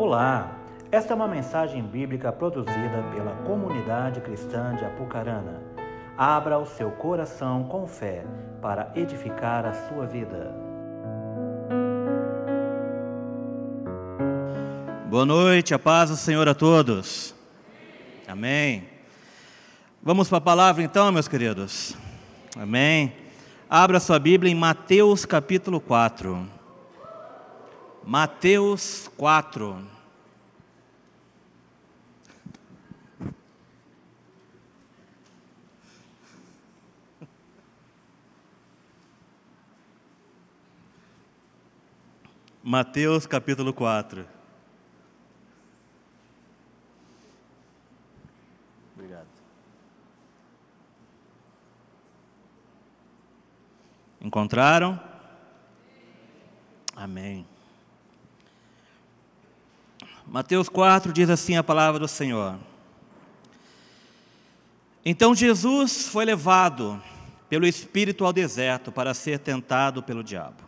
Olá, esta é uma mensagem bíblica produzida pela comunidade cristã de Apucarana. Abra o seu coração com fé para edificar a sua vida. Boa noite, a paz do Senhor a todos. Amém. Vamos para a palavra então, meus queridos. Amém. Abra sua Bíblia em Mateus capítulo 4. Mateus 4. Mateus capítulo 4. Obrigado. Encontraram? Amém. Mateus 4 diz assim a palavra do Senhor. Então Jesus foi levado pelo Espírito ao deserto para ser tentado pelo diabo.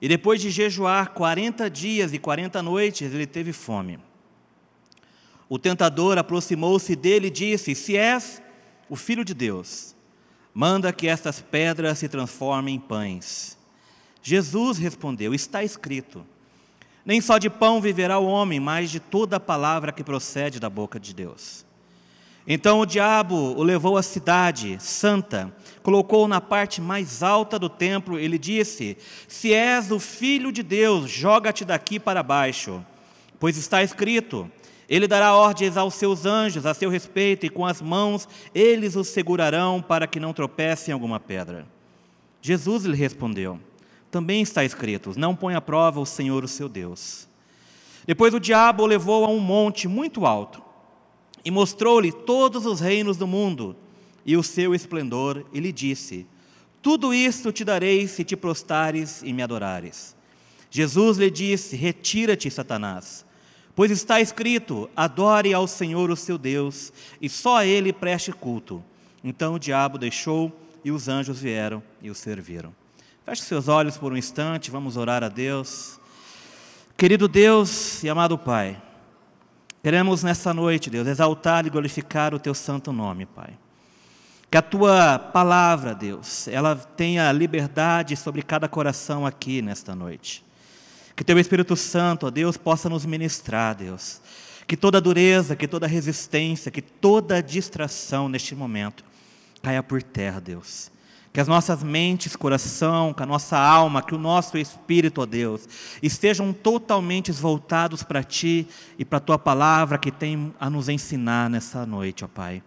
E depois de jejuar 40 dias e 40 noites, ele teve fome. O tentador aproximou-se dele e disse: Se és o filho de Deus, manda que estas pedras se transformem em pães. Jesus respondeu: Está escrito: Nem só de pão viverá o homem, mas de toda a palavra que procede da boca de Deus. Então o diabo o levou à cidade santa, colocou-o na parte mais alta do templo e lhe disse: Se és o filho de Deus, joga-te daqui para baixo, pois está escrito: Ele dará ordens aos seus anjos a seu respeito, e com as mãos eles o segurarão para que não tropece em alguma pedra. Jesus lhe respondeu: Também está escrito: Não põe à prova o Senhor, o seu Deus. Depois o diabo o levou a um monte muito alto e mostrou-lhe todos os reinos do mundo e o seu esplendor, e lhe disse: Tudo isto te darei se te prostares e me adorares. Jesus lhe disse: Retira-te, Satanás, pois está escrito: Adore ao Senhor o seu Deus, e só a ele preste culto. Então o diabo deixou e os anjos vieram e o serviram. Feche seus olhos por um instante, vamos orar a Deus. Querido Deus e amado Pai, Queremos nessa noite, Deus, exaltar e glorificar o teu santo nome, Pai. Que a tua palavra, Deus, ela tenha liberdade sobre cada coração aqui nesta noite. Que teu Espírito Santo, ó Deus, possa nos ministrar, Deus. Que toda dureza, que toda resistência, que toda distração neste momento caia por terra, Deus que as nossas mentes, coração, que a nossa alma, que o nosso espírito, ó Deus, estejam totalmente voltados para Ti e para a Tua palavra que tem a nos ensinar nessa noite, ó Pai.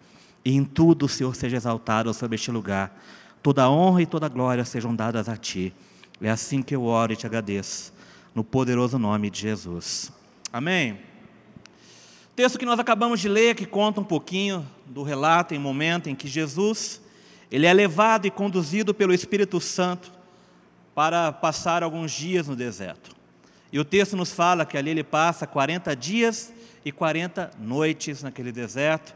E em tudo o Senhor seja exaltado sobre este lugar. Toda honra e toda glória sejam dadas a Ti. É assim que eu oro e te agradeço, no poderoso nome de Jesus. Amém. Texto que nós acabamos de ler, que conta um pouquinho do relato em momento em que Jesus ele é levado e conduzido pelo Espírito Santo para passar alguns dias no deserto. E o texto nos fala que ali ele passa 40 dias e 40 noites naquele deserto.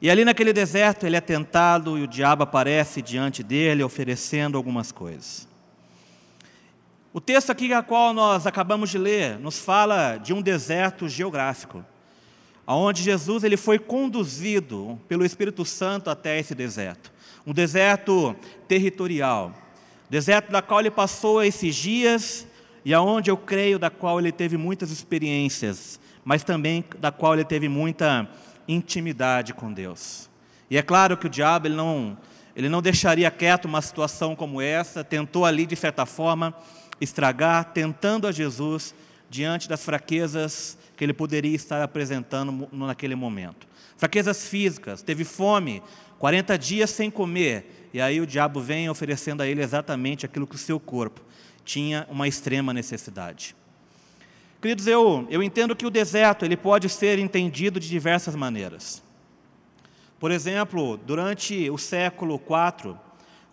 E ali naquele deserto ele é tentado e o diabo aparece diante dele oferecendo algumas coisas. O texto aqui a qual nós acabamos de ler nos fala de um deserto geográfico, aonde Jesus ele foi conduzido pelo Espírito Santo até esse deserto um deserto territorial, deserto da qual ele passou esses dias e aonde eu creio da qual ele teve muitas experiências, mas também da qual ele teve muita intimidade com Deus. E é claro que o diabo ele não ele não deixaria quieto uma situação como essa, tentou ali de certa forma estragar, tentando a Jesus diante das fraquezas que ele poderia estar apresentando naquele momento. Fraquezas físicas, teve fome, 40 dias sem comer, e aí o diabo vem oferecendo a ele exatamente aquilo que o seu corpo tinha uma extrema necessidade. Queridos, eu, eu entendo que o deserto ele pode ser entendido de diversas maneiras. Por exemplo, durante o século IV,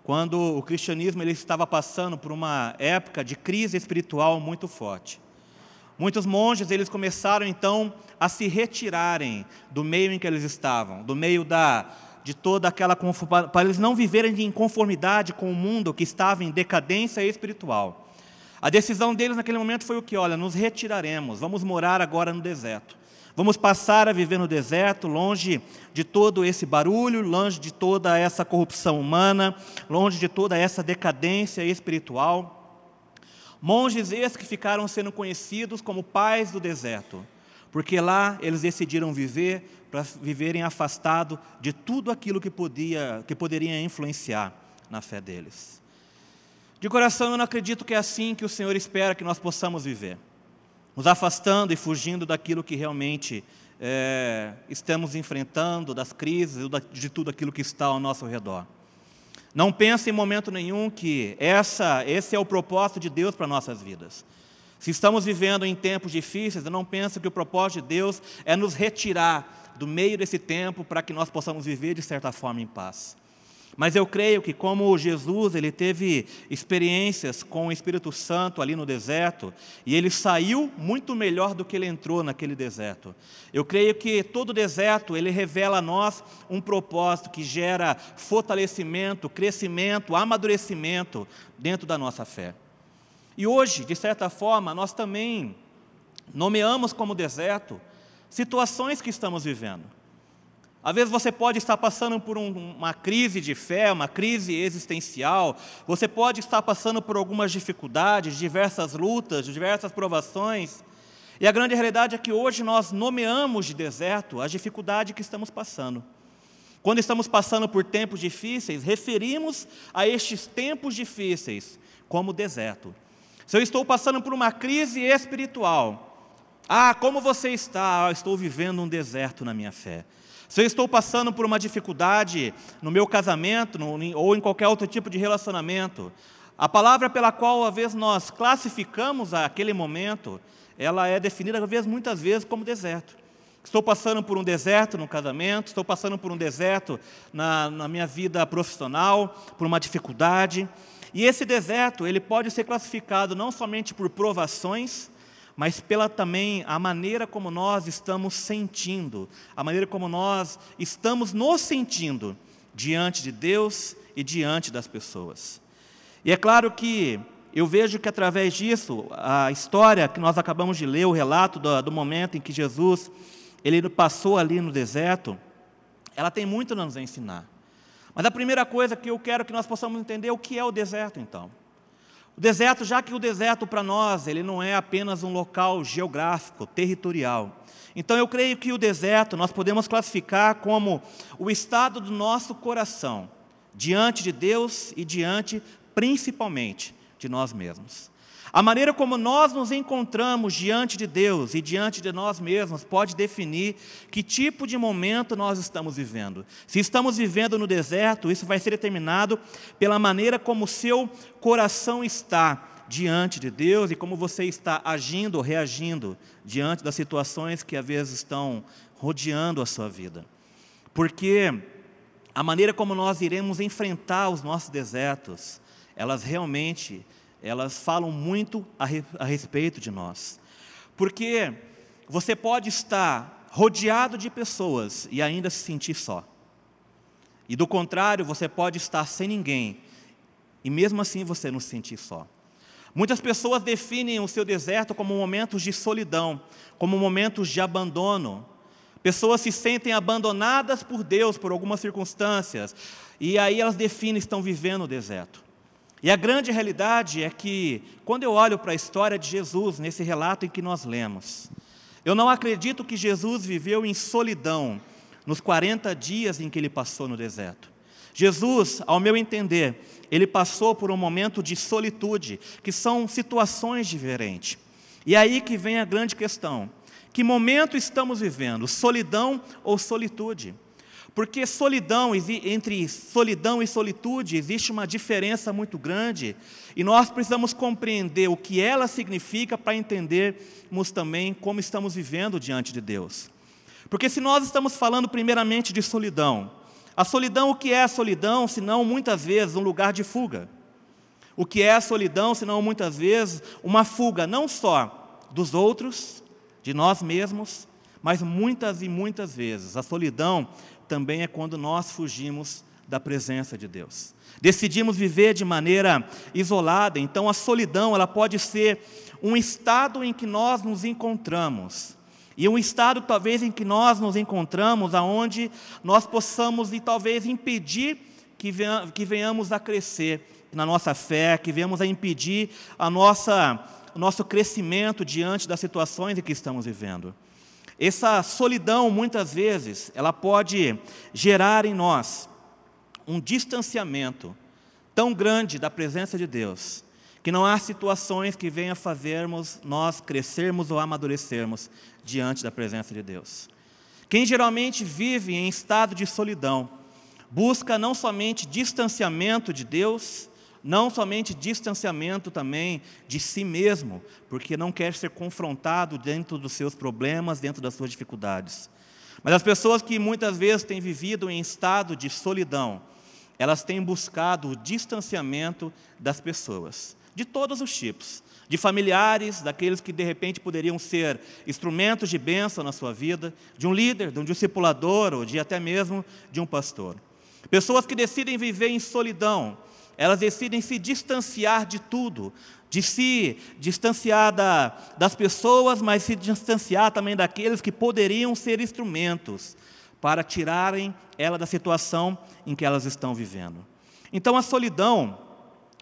quando o cristianismo ele estava passando por uma época de crise espiritual muito forte. Muitos monges eles começaram então a se retirarem do meio em que eles estavam, do meio da de toda aquela para eles não viverem em conformidade com o mundo que estava em decadência espiritual. A decisão deles naquele momento foi o que? Olha, nos retiraremos, vamos morar agora no deserto. Vamos passar a viver no deserto, longe de todo esse barulho, longe de toda essa corrupção humana, longe de toda essa decadência espiritual. Monges esses que ficaram sendo conhecidos como pais do deserto, porque lá eles decidiram viver para viverem afastados de tudo aquilo que podia, que poderia influenciar na fé deles. De coração, eu não acredito que é assim que o Senhor espera que nós possamos viver nos afastando e fugindo daquilo que realmente é, estamos enfrentando, das crises, de tudo aquilo que está ao nosso redor. Não pense em momento nenhum que essa, esse é o propósito de Deus para nossas vidas. Se estamos vivendo em tempos difíceis, eu não penso que o propósito de Deus é nos retirar do meio desse tempo para que nós possamos viver de certa forma em paz. Mas eu creio que como Jesus, ele teve experiências com o Espírito Santo ali no deserto, e ele saiu muito melhor do que ele entrou naquele deserto. Eu creio que todo deserto, ele revela a nós um propósito que gera fortalecimento, crescimento, amadurecimento dentro da nossa fé. E hoje, de certa forma, nós também nomeamos como deserto situações que estamos vivendo. Às vezes você pode estar passando por um, uma crise de fé, uma crise existencial, você pode estar passando por algumas dificuldades, diversas lutas, diversas provações. E a grande realidade é que hoje nós nomeamos de deserto a dificuldade que estamos passando. Quando estamos passando por tempos difíceis, referimos a estes tempos difíceis como deserto. Se eu estou passando por uma crise espiritual, ah, como você está? Ah, estou vivendo um deserto na minha fé. Se eu estou passando por uma dificuldade no meu casamento no, ou em qualquer outro tipo de relacionamento, a palavra pela qual, às vezes, nós classificamos aquele momento, ela é definida, às vezes, muitas vezes, como deserto. Estou passando por um deserto no casamento, estou passando por um deserto na, na minha vida profissional, por uma dificuldade. E esse deserto, ele pode ser classificado não somente por provações, mas pela também a maneira como nós estamos sentindo, a maneira como nós estamos nos sentindo diante de Deus e diante das pessoas. E é claro que eu vejo que através disso, a história que nós acabamos de ler, o relato do, do momento em que Jesus ele passou ali no deserto, ela tem muito a nos ensinar. Mas a primeira coisa que eu quero que nós possamos entender é o que é o deserto, então. O deserto, já que o deserto para nós, ele não é apenas um local geográfico, territorial. Então eu creio que o deserto nós podemos classificar como o estado do nosso coração, diante de Deus e diante, principalmente, de nós mesmos. A maneira como nós nos encontramos diante de Deus e diante de nós mesmos pode definir que tipo de momento nós estamos vivendo. Se estamos vivendo no deserto, isso vai ser determinado pela maneira como o seu coração está diante de Deus e como você está agindo reagindo diante das situações que às vezes estão rodeando a sua vida. Porque a maneira como nós iremos enfrentar os nossos desertos, elas realmente elas falam muito a, re, a respeito de nós. Porque você pode estar rodeado de pessoas e ainda se sentir só. E do contrário, você pode estar sem ninguém e mesmo assim você não se sentir só. Muitas pessoas definem o seu deserto como momentos de solidão, como momentos de abandono. Pessoas se sentem abandonadas por Deus por algumas circunstâncias, e aí elas definem estão vivendo o deserto. E a grande realidade é que, quando eu olho para a história de Jesus, nesse relato em que nós lemos, eu não acredito que Jesus viveu em solidão nos 40 dias em que ele passou no deserto. Jesus, ao meu entender, ele passou por um momento de solitude, que são situações diferentes. E é aí que vem a grande questão: que momento estamos vivendo, solidão ou solitude? Porque solidão, entre solidão e solitude existe uma diferença muito grande, e nós precisamos compreender o que ela significa para entendermos também como estamos vivendo diante de Deus. Porque se nós estamos falando primeiramente de solidão, a solidão, o que é a solidão, senão muitas vezes um lugar de fuga? O que é a solidão, senão muitas vezes uma fuga não só dos outros, de nós mesmos, mas muitas e muitas vezes a solidão também é quando nós fugimos da presença de Deus. Decidimos viver de maneira isolada, então a solidão ela pode ser um estado em que nós nos encontramos. E um estado talvez em que nós nos encontramos, aonde nós possamos e talvez impedir que venhamos a crescer na nossa fé, que venhamos a impedir a nossa, o nosso crescimento diante das situações em que estamos vivendo. Essa solidão, muitas vezes, ela pode gerar em nós um distanciamento tão grande da presença de Deus, que não há situações que venham fazermos nós crescermos ou amadurecermos diante da presença de Deus. Quem geralmente vive em estado de solidão, busca não somente distanciamento de Deus, não somente distanciamento também de si mesmo, porque não quer ser confrontado dentro dos seus problemas, dentro das suas dificuldades. Mas as pessoas que muitas vezes têm vivido em estado de solidão, elas têm buscado o distanciamento das pessoas, de todos os tipos, de familiares, daqueles que de repente poderiam ser instrumentos de bênção na sua vida, de um líder, de um discipulador ou de até mesmo de um pastor. Pessoas que decidem viver em solidão, elas decidem se distanciar de tudo, de se distanciar da, das pessoas, mas se distanciar também daqueles que poderiam ser instrumentos para tirarem ela da situação em que elas estão vivendo. Então, a solidão,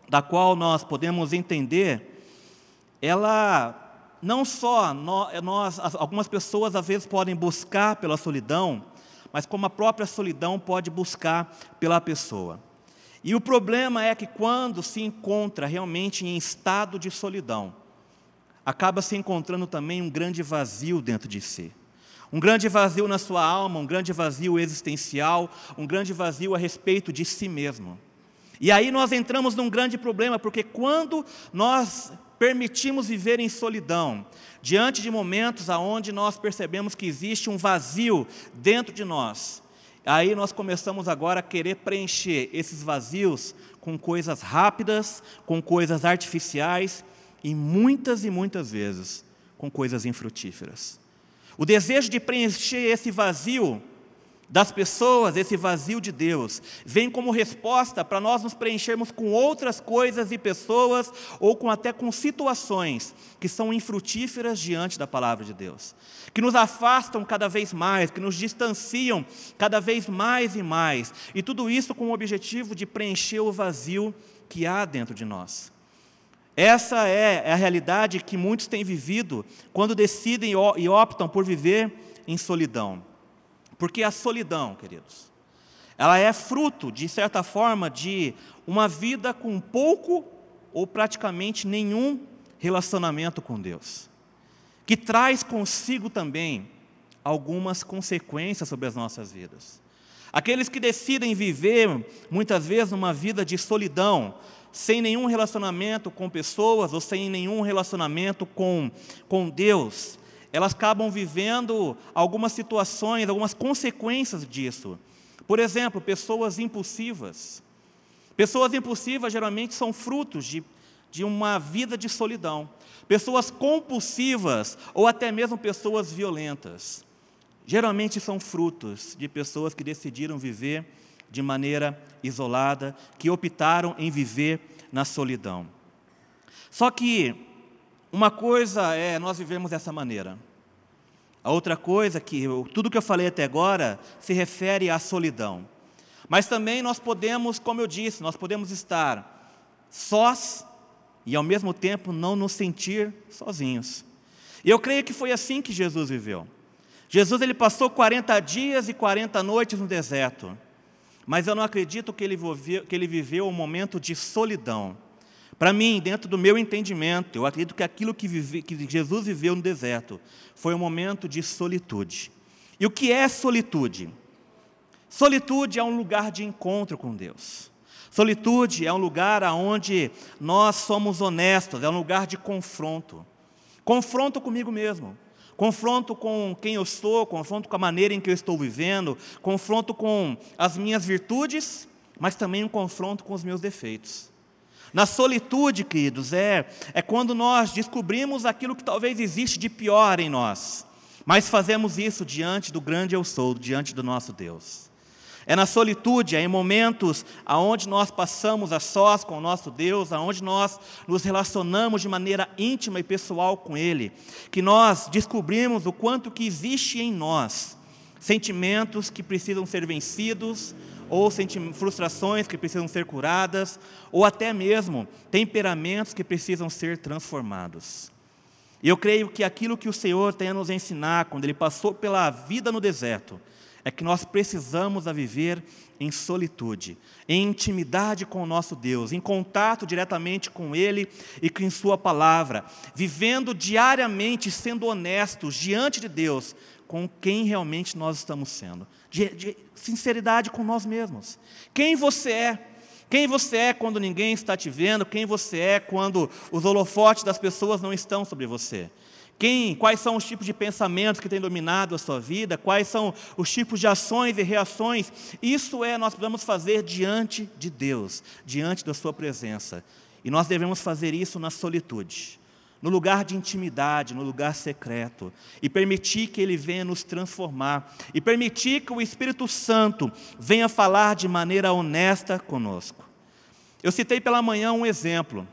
da qual nós podemos entender, ela não só nós, algumas pessoas às vezes podem buscar pela solidão, mas como a própria solidão pode buscar pela pessoa. E o problema é que quando se encontra realmente em estado de solidão, acaba se encontrando também um grande vazio dentro de si. Um grande vazio na sua alma, um grande vazio existencial, um grande vazio a respeito de si mesmo. E aí nós entramos num grande problema, porque quando nós permitimos viver em solidão, diante de momentos aonde nós percebemos que existe um vazio dentro de nós, aí nós começamos agora a querer preencher esses vazios com coisas rápidas, com coisas artificiais e muitas e muitas vezes com coisas infrutíferas. O desejo de preencher esse vazio das pessoas, esse vazio de Deus, vem como resposta para nós nos preenchermos com outras coisas e pessoas, ou com até com situações que são infrutíferas diante da palavra de Deus, que nos afastam cada vez mais, que nos distanciam cada vez mais e mais, e tudo isso com o objetivo de preencher o vazio que há dentro de nós. Essa é a realidade que muitos têm vivido quando decidem e optam por viver em solidão. Porque a solidão, queridos, ela é fruto, de certa forma, de uma vida com pouco ou praticamente nenhum relacionamento com Deus, que traz consigo também algumas consequências sobre as nossas vidas. Aqueles que decidem viver, muitas vezes, uma vida de solidão, sem nenhum relacionamento com pessoas ou sem nenhum relacionamento com, com Deus, elas acabam vivendo algumas situações, algumas consequências disso. Por exemplo, pessoas impulsivas. Pessoas impulsivas geralmente são frutos de, de uma vida de solidão. Pessoas compulsivas ou até mesmo pessoas violentas. Geralmente são frutos de pessoas que decidiram viver de maneira isolada, que optaram em viver na solidão. Só que uma coisa é nós vivemos dessa maneira. A outra coisa que tudo que eu falei até agora se refere à solidão. Mas também nós podemos, como eu disse, nós podemos estar sós e ao mesmo tempo não nos sentir sozinhos. E eu creio que foi assim que Jesus viveu. Jesus ele passou 40 dias e 40 noites no deserto. Mas eu não acredito que ele viveu, que ele viveu um momento de solidão. Para mim, dentro do meu entendimento, eu acredito que aquilo que, vive, que Jesus viveu no deserto foi um momento de solitude. E o que é solitude? Solitude é um lugar de encontro com Deus. Solitude é um lugar onde nós somos honestos, é um lugar de confronto. Confronto comigo mesmo confronto com quem eu sou, confronto com a maneira em que eu estou vivendo, confronto com as minhas virtudes, mas também um confronto com os meus defeitos. Na solitude, queridos, é, é quando nós descobrimos aquilo que talvez existe de pior em nós, mas fazemos isso diante do grande eu sou, diante do nosso Deus. É na solitude, é em momentos aonde nós passamos a sós com o nosso Deus, aonde nós nos relacionamos de maneira íntima e pessoal com Ele, que nós descobrimos o quanto que existe em nós sentimentos que precisam ser vencidos, ou frustrações que precisam ser curadas, ou até mesmo temperamentos que precisam ser transformados. E eu creio que aquilo que o Senhor tem a nos ensinar quando Ele passou pela vida no deserto, é que nós precisamos a viver em solitude, em intimidade com o nosso Deus, em contato diretamente com Ele e com Sua palavra, vivendo diariamente, sendo honestos diante de Deus com quem realmente nós estamos sendo, de, de sinceridade com nós mesmos. Quem você é? Quem você é quando ninguém está te vendo? Quem você é quando os holofotes das pessoas não estão sobre você? Quem, quais são os tipos de pensamentos que têm dominado a sua vida? Quais são os tipos de ações e reações? Isso é nós podemos fazer diante de Deus, diante da sua presença. E nós devemos fazer isso na solitude, no lugar de intimidade, no lugar secreto, e permitir que Ele venha nos transformar, e permitir que o Espírito Santo venha falar de maneira honesta conosco. Eu citei pela manhã um exemplo,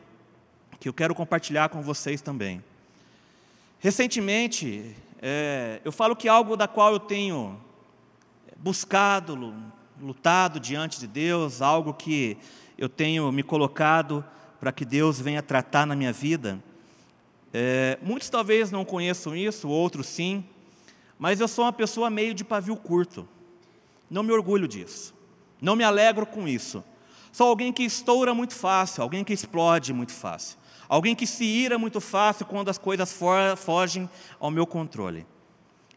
que eu quero compartilhar com vocês também. Recentemente, é, eu falo que algo da qual eu tenho buscado, lutado diante de Deus, algo que eu tenho me colocado para que Deus venha tratar na minha vida. É, muitos talvez não conheçam isso, outros sim, mas eu sou uma pessoa meio de pavio curto. Não me orgulho disso, não me alegro com isso. Sou alguém que estoura muito fácil, alguém que explode muito fácil. Alguém que se ira muito fácil quando as coisas fogem ao meu controle.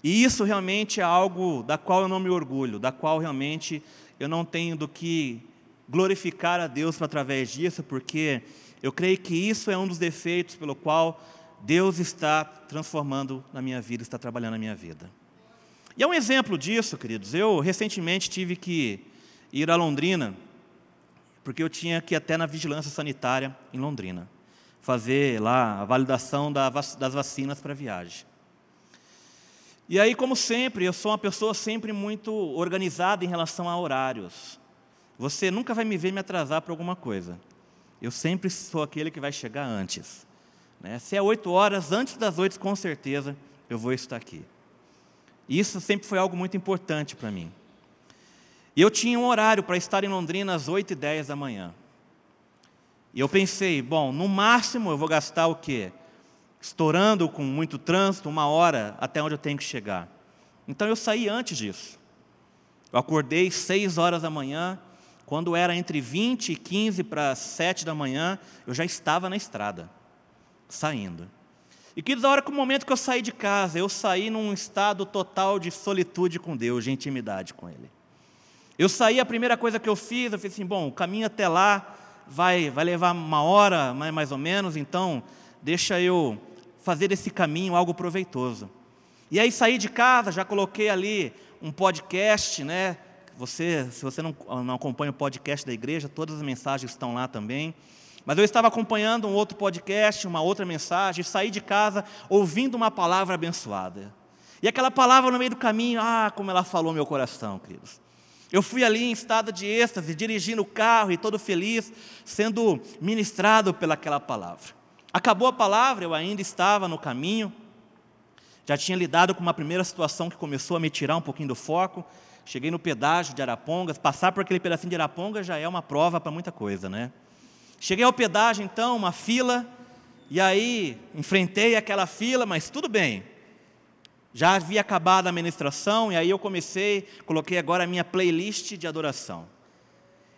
E isso realmente é algo da qual eu não me orgulho, da qual realmente eu não tenho do que glorificar a Deus através disso, porque eu creio que isso é um dos defeitos pelo qual Deus está transformando na minha vida, está trabalhando na minha vida. E é um exemplo disso, queridos. Eu recentemente tive que ir a Londrina, porque eu tinha que ir até na vigilância sanitária em Londrina fazer lá a validação das vacinas para viagem. E aí, como sempre, eu sou uma pessoa sempre muito organizada em relação a horários. Você nunca vai me ver me atrasar para alguma coisa. Eu sempre sou aquele que vai chegar antes. Né? Se é oito horas, antes das oito, com certeza, eu vou estar aqui. Isso sempre foi algo muito importante para mim. E eu tinha um horário para estar em Londrina às oito e dez da manhã. E eu pensei, bom, no máximo eu vou gastar o quê? Estourando com muito trânsito, uma hora até onde eu tenho que chegar. Então eu saí antes disso. Eu acordei seis horas da manhã, quando era entre 20 e 15 para 7 da manhã, eu já estava na estrada, saindo. E que da hora que o momento que eu saí de casa, eu saí num estado total de solitude com Deus, de intimidade com Ele. Eu saí, a primeira coisa que eu fiz, eu fiz assim, bom, o caminho até lá vai, vai levar uma hora, mais, mais ou menos, então deixa eu fazer desse caminho algo proveitoso. E aí saí de casa, já coloquei ali um podcast, né? Você, se você não, não acompanha o podcast da igreja, todas as mensagens estão lá também. Mas eu estava acompanhando um outro podcast, uma outra mensagem, saí de casa ouvindo uma palavra abençoada. E aquela palavra no meio do caminho, ah, como ela falou meu coração, queridos. Eu fui ali em estado de êxtase, dirigindo o carro e todo feliz, sendo ministrado pelaquela palavra. Acabou a palavra, eu ainda estava no caminho, já tinha lidado com uma primeira situação que começou a me tirar um pouquinho do foco. Cheguei no pedágio de Arapongas, passar por aquele pedacinho de Arapongas já é uma prova para muita coisa, né? Cheguei ao pedágio então, uma fila, e aí enfrentei aquela fila, mas tudo bem. Já havia acabado a ministração e aí eu comecei, coloquei agora a minha playlist de adoração.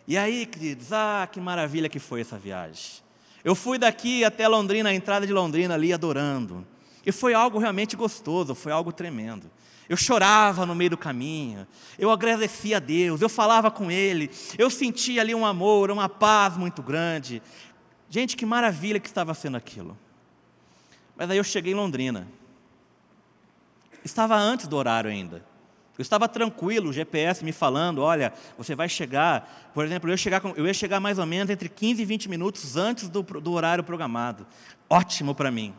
E aí, queridos, ah, que maravilha que foi essa viagem. Eu fui daqui até Londrina, a entrada de Londrina ali adorando. E foi algo realmente gostoso, foi algo tremendo. Eu chorava no meio do caminho, eu agradecia a Deus, eu falava com Ele, eu sentia ali um amor, uma paz muito grande. Gente, que maravilha que estava sendo aquilo. Mas aí eu cheguei em Londrina. Estava antes do horário ainda. Eu estava tranquilo, o GPS me falando, olha, você vai chegar, por exemplo, eu ia chegar, eu ia chegar mais ou menos entre 15 e 20 minutos antes do, do horário programado. Ótimo para mim.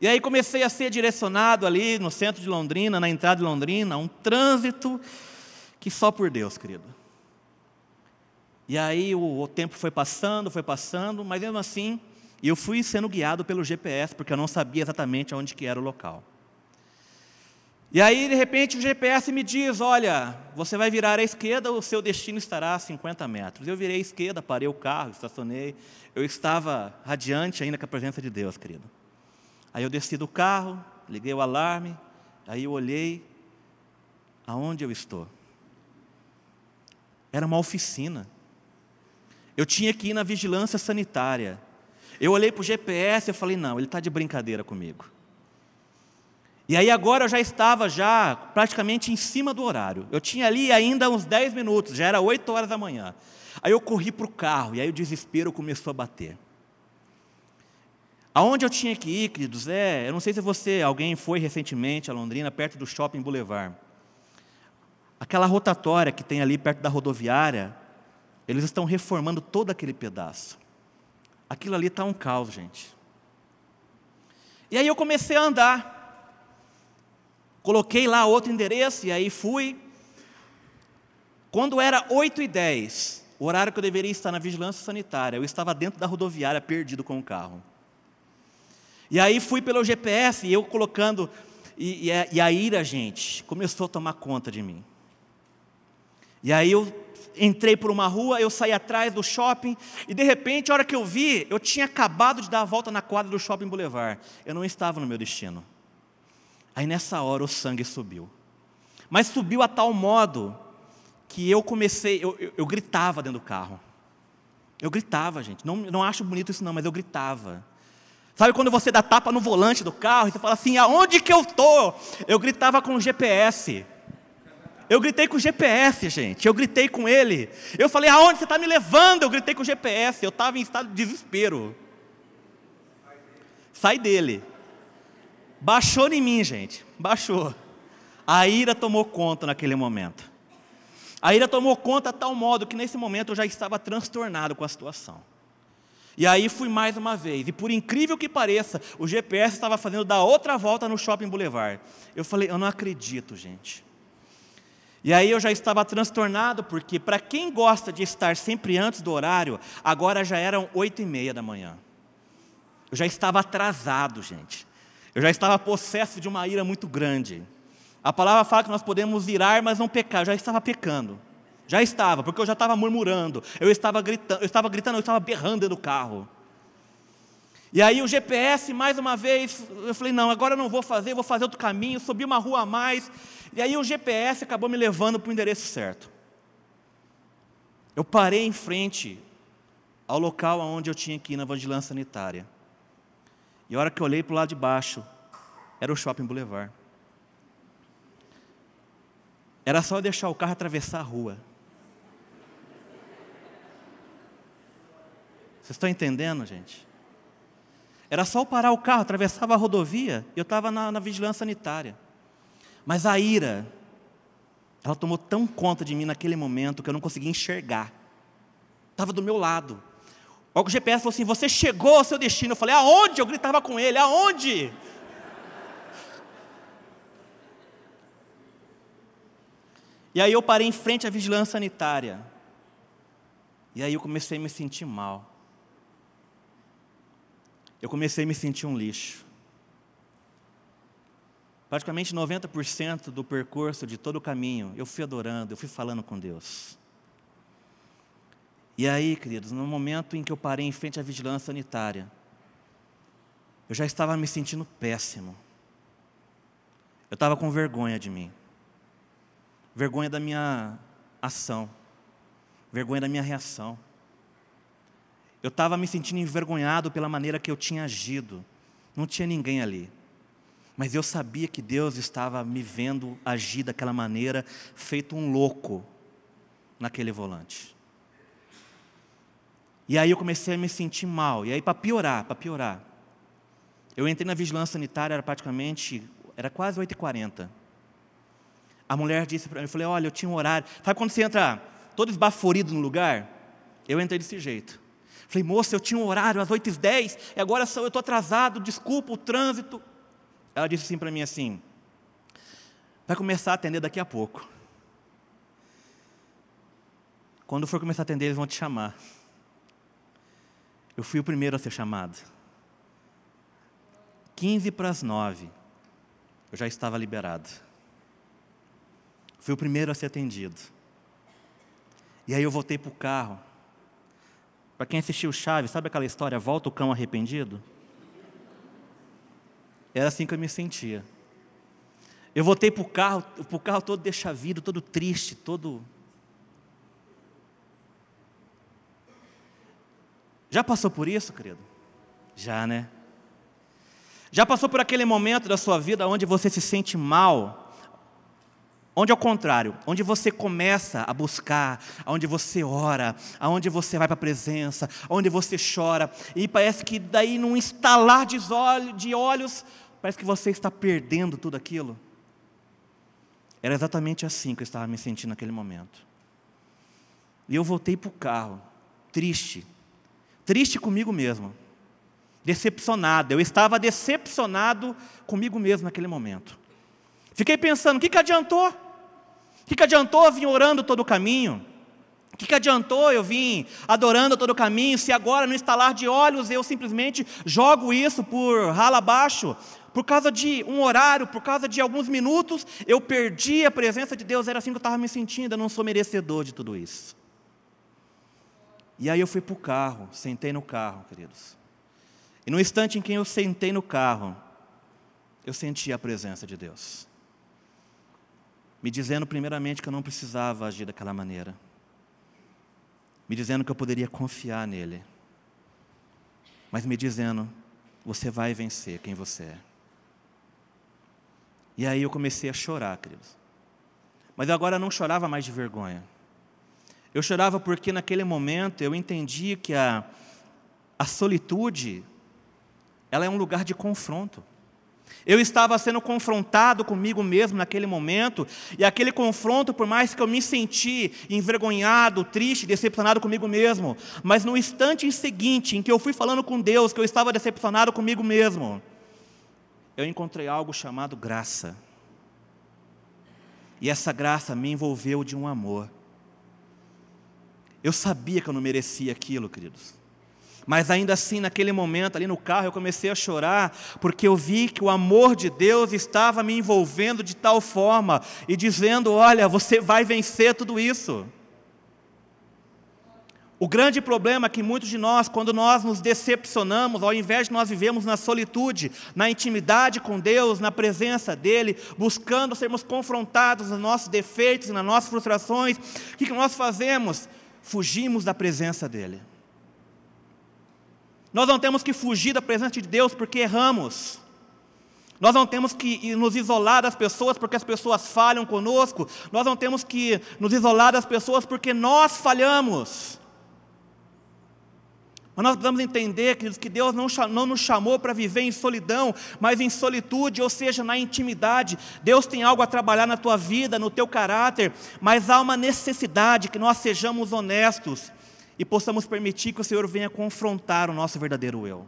E aí comecei a ser direcionado ali no centro de Londrina, na entrada de Londrina, um trânsito que só por Deus, querido. E aí o, o tempo foi passando, foi passando, mas mesmo assim, eu fui sendo guiado pelo GPS, porque eu não sabia exatamente onde que era o local. E aí, de repente, o GPS me diz: Olha, você vai virar à esquerda, o seu destino estará a 50 metros. Eu virei à esquerda, parei o carro, estacionei. Eu estava radiante ainda com a presença de Deus, querido. Aí eu desci do carro, liguei o alarme, aí eu olhei aonde eu estou. Era uma oficina. Eu tinha que ir na vigilância sanitária. Eu olhei para o GPS e falei: não, ele está de brincadeira comigo. E aí agora eu já estava já praticamente em cima do horário. Eu tinha ali ainda uns 10 minutos, já era 8 horas da manhã. Aí eu corri para o carro e aí o desespero começou a bater. Aonde eu tinha que ir, queridos, é, eu não sei se você, alguém foi recentemente a Londrina, perto do Shopping Boulevard. Aquela rotatória que tem ali perto da rodoviária, eles estão reformando todo aquele pedaço. Aquilo ali está um caos, gente. E aí eu comecei a andar. Coloquei lá outro endereço e aí fui. Quando era 8 e 10, o horário que eu deveria estar na vigilância sanitária, eu estava dentro da rodoviária perdido com o carro. E aí fui pelo GPS e eu colocando, e, e, a, e a ira, gente, começou a tomar conta de mim. E aí eu entrei por uma rua, eu saí atrás do shopping, e de repente, a hora que eu vi, eu tinha acabado de dar a volta na quadra do shopping Boulevard. Eu não estava no meu destino. Aí nessa hora o sangue subiu. Mas subiu a tal modo que eu comecei, eu, eu, eu gritava dentro do carro. Eu gritava, gente. Não, não acho bonito isso não, mas eu gritava. Sabe quando você dá tapa no volante do carro e você fala assim, aonde que eu estou? Eu gritava com o GPS. Eu gritei com o GPS, gente. Eu gritei com ele. Eu falei, aonde você está me levando? Eu gritei com o GPS. Eu estava em estado de desespero. Sai dele. Baixou em mim, gente. Baixou. A ira tomou conta naquele momento. A ira tomou conta a tal modo que nesse momento eu já estava transtornado com a situação. E aí fui mais uma vez, e por incrível que pareça, o GPS estava fazendo dar outra volta no Shopping Boulevard. Eu falei, eu não acredito, gente. E aí eu já estava transtornado, porque para quem gosta de estar sempre antes do horário, agora já eram oito e meia da manhã. Eu já estava atrasado, gente. Eu já estava possesso de uma ira muito grande. A palavra fala que nós podemos irar, mas não pecar. Eu já estava pecando. Já estava, porque eu já estava murmurando, eu estava gritando, eu estava gritando, eu estava berrando dentro do carro. E aí o GPS, mais uma vez, eu falei, não, agora eu não vou fazer, vou fazer outro caminho, subi uma rua a mais. E aí o GPS acabou me levando para o endereço certo. Eu parei em frente ao local onde eu tinha que ir na vigilância sanitária. E a hora que eu olhei para o lado de baixo, era o Shopping Boulevard. Era só eu deixar o carro atravessar a rua. Vocês estão entendendo, gente? Era só eu parar o carro, atravessava a rodovia, e eu estava na, na vigilância sanitária. Mas a ira, ela tomou tão conta de mim naquele momento que eu não conseguia enxergar. Estava do meu lado. O GPS falou assim: Você chegou ao seu destino. Eu falei: Aonde? Eu gritava com ele: Aonde? E aí eu parei em frente à vigilância sanitária. E aí eu comecei a me sentir mal. Eu comecei a me sentir um lixo. Praticamente 90% do percurso de todo o caminho, eu fui adorando, eu fui falando com Deus. E aí, queridos, no momento em que eu parei em frente à vigilância sanitária, eu já estava me sentindo péssimo. Eu estava com vergonha de mim, vergonha da minha ação, vergonha da minha reação. Eu estava me sentindo envergonhado pela maneira que eu tinha agido. Não tinha ninguém ali. Mas eu sabia que Deus estava me vendo agir daquela maneira, feito um louco naquele volante. E aí eu comecei a me sentir mal. E aí, para piorar, para piorar, eu entrei na vigilância sanitária, era praticamente, era quase 8h40. A mulher disse para mim, eu falei, olha, eu tinha um horário. Sabe quando você entra todo esbaforido no lugar? Eu entrei desse jeito. Falei, moça, eu tinha um horário às 8h10, e agora eu estou atrasado, desculpa o trânsito. Ela disse assim para mim assim, vai começar a atender daqui a pouco. Quando for começar a atender, eles vão te chamar. Eu fui o primeiro a ser chamado. 15 para as 9, eu já estava liberado. Fui o primeiro a ser atendido. E aí eu voltei para o carro. Para quem assistiu Chaves, sabe aquela história, volta o cão arrependido? Era assim que eu me sentia. Eu voltei para o carro, para o carro todo deixavido, todo triste, todo. Já passou por isso, querido? Já, né? Já passou por aquele momento da sua vida onde você se sente mal, Onde ao contrário, onde você começa a buscar, onde você ora, aonde você vai para a presença, onde você chora, e parece que daí num estalar de olhos, parece que você está perdendo tudo aquilo. Era exatamente assim que eu estava me sentindo naquele momento. E eu voltei para o carro, triste, triste comigo mesmo, decepcionado. Eu estava decepcionado comigo mesmo naquele momento. Fiquei pensando: o que, que adiantou? O que, que adiantou eu vir orando todo o caminho? O que, que adiantou eu vir adorando todo o caminho, se agora no instalar de olhos eu simplesmente jogo isso por rala abaixo, por causa de um horário, por causa de alguns minutos, eu perdi a presença de Deus, era assim que eu estava me sentindo, eu não sou merecedor de tudo isso. E aí eu fui para o carro, sentei no carro, queridos. E no instante em que eu sentei no carro, eu senti a presença de Deus. Me dizendo primeiramente que eu não precisava agir daquela maneira. Me dizendo que eu poderia confiar nele. Mas me dizendo, você vai vencer quem você é. E aí eu comecei a chorar, queridos. Mas agora eu não chorava mais de vergonha. Eu chorava porque naquele momento eu entendi que a, a solitude, ela é um lugar de confronto. Eu estava sendo confrontado comigo mesmo naquele momento, e aquele confronto, por mais que eu me senti envergonhado, triste, decepcionado comigo mesmo, mas no instante seguinte em que eu fui falando com Deus que eu estava decepcionado comigo mesmo, eu encontrei algo chamado graça. E essa graça me envolveu de um amor. Eu sabia que eu não merecia aquilo, queridos. Mas ainda assim, naquele momento, ali no carro, eu comecei a chorar, porque eu vi que o amor de Deus estava me envolvendo de tal forma e dizendo: Olha, você vai vencer tudo isso. O grande problema é que muitos de nós, quando nós nos decepcionamos, ao invés de nós vivemos na solitude, na intimidade com Deus, na presença dEle, buscando sermos confrontados nos nossos defeitos e nas nossas frustrações, o que nós fazemos? Fugimos da presença dEle. Nós não temos que fugir da presença de Deus porque erramos. Nós não temos que nos isolar das pessoas porque as pessoas falham conosco. Nós não temos que nos isolar das pessoas porque nós falhamos. Mas nós precisamos entender, queridos, que Deus não, não nos chamou para viver em solidão, mas em solitude, ou seja, na intimidade. Deus tem algo a trabalhar na tua vida, no teu caráter, mas há uma necessidade que nós sejamos honestos e possamos permitir que o Senhor venha confrontar o nosso verdadeiro eu.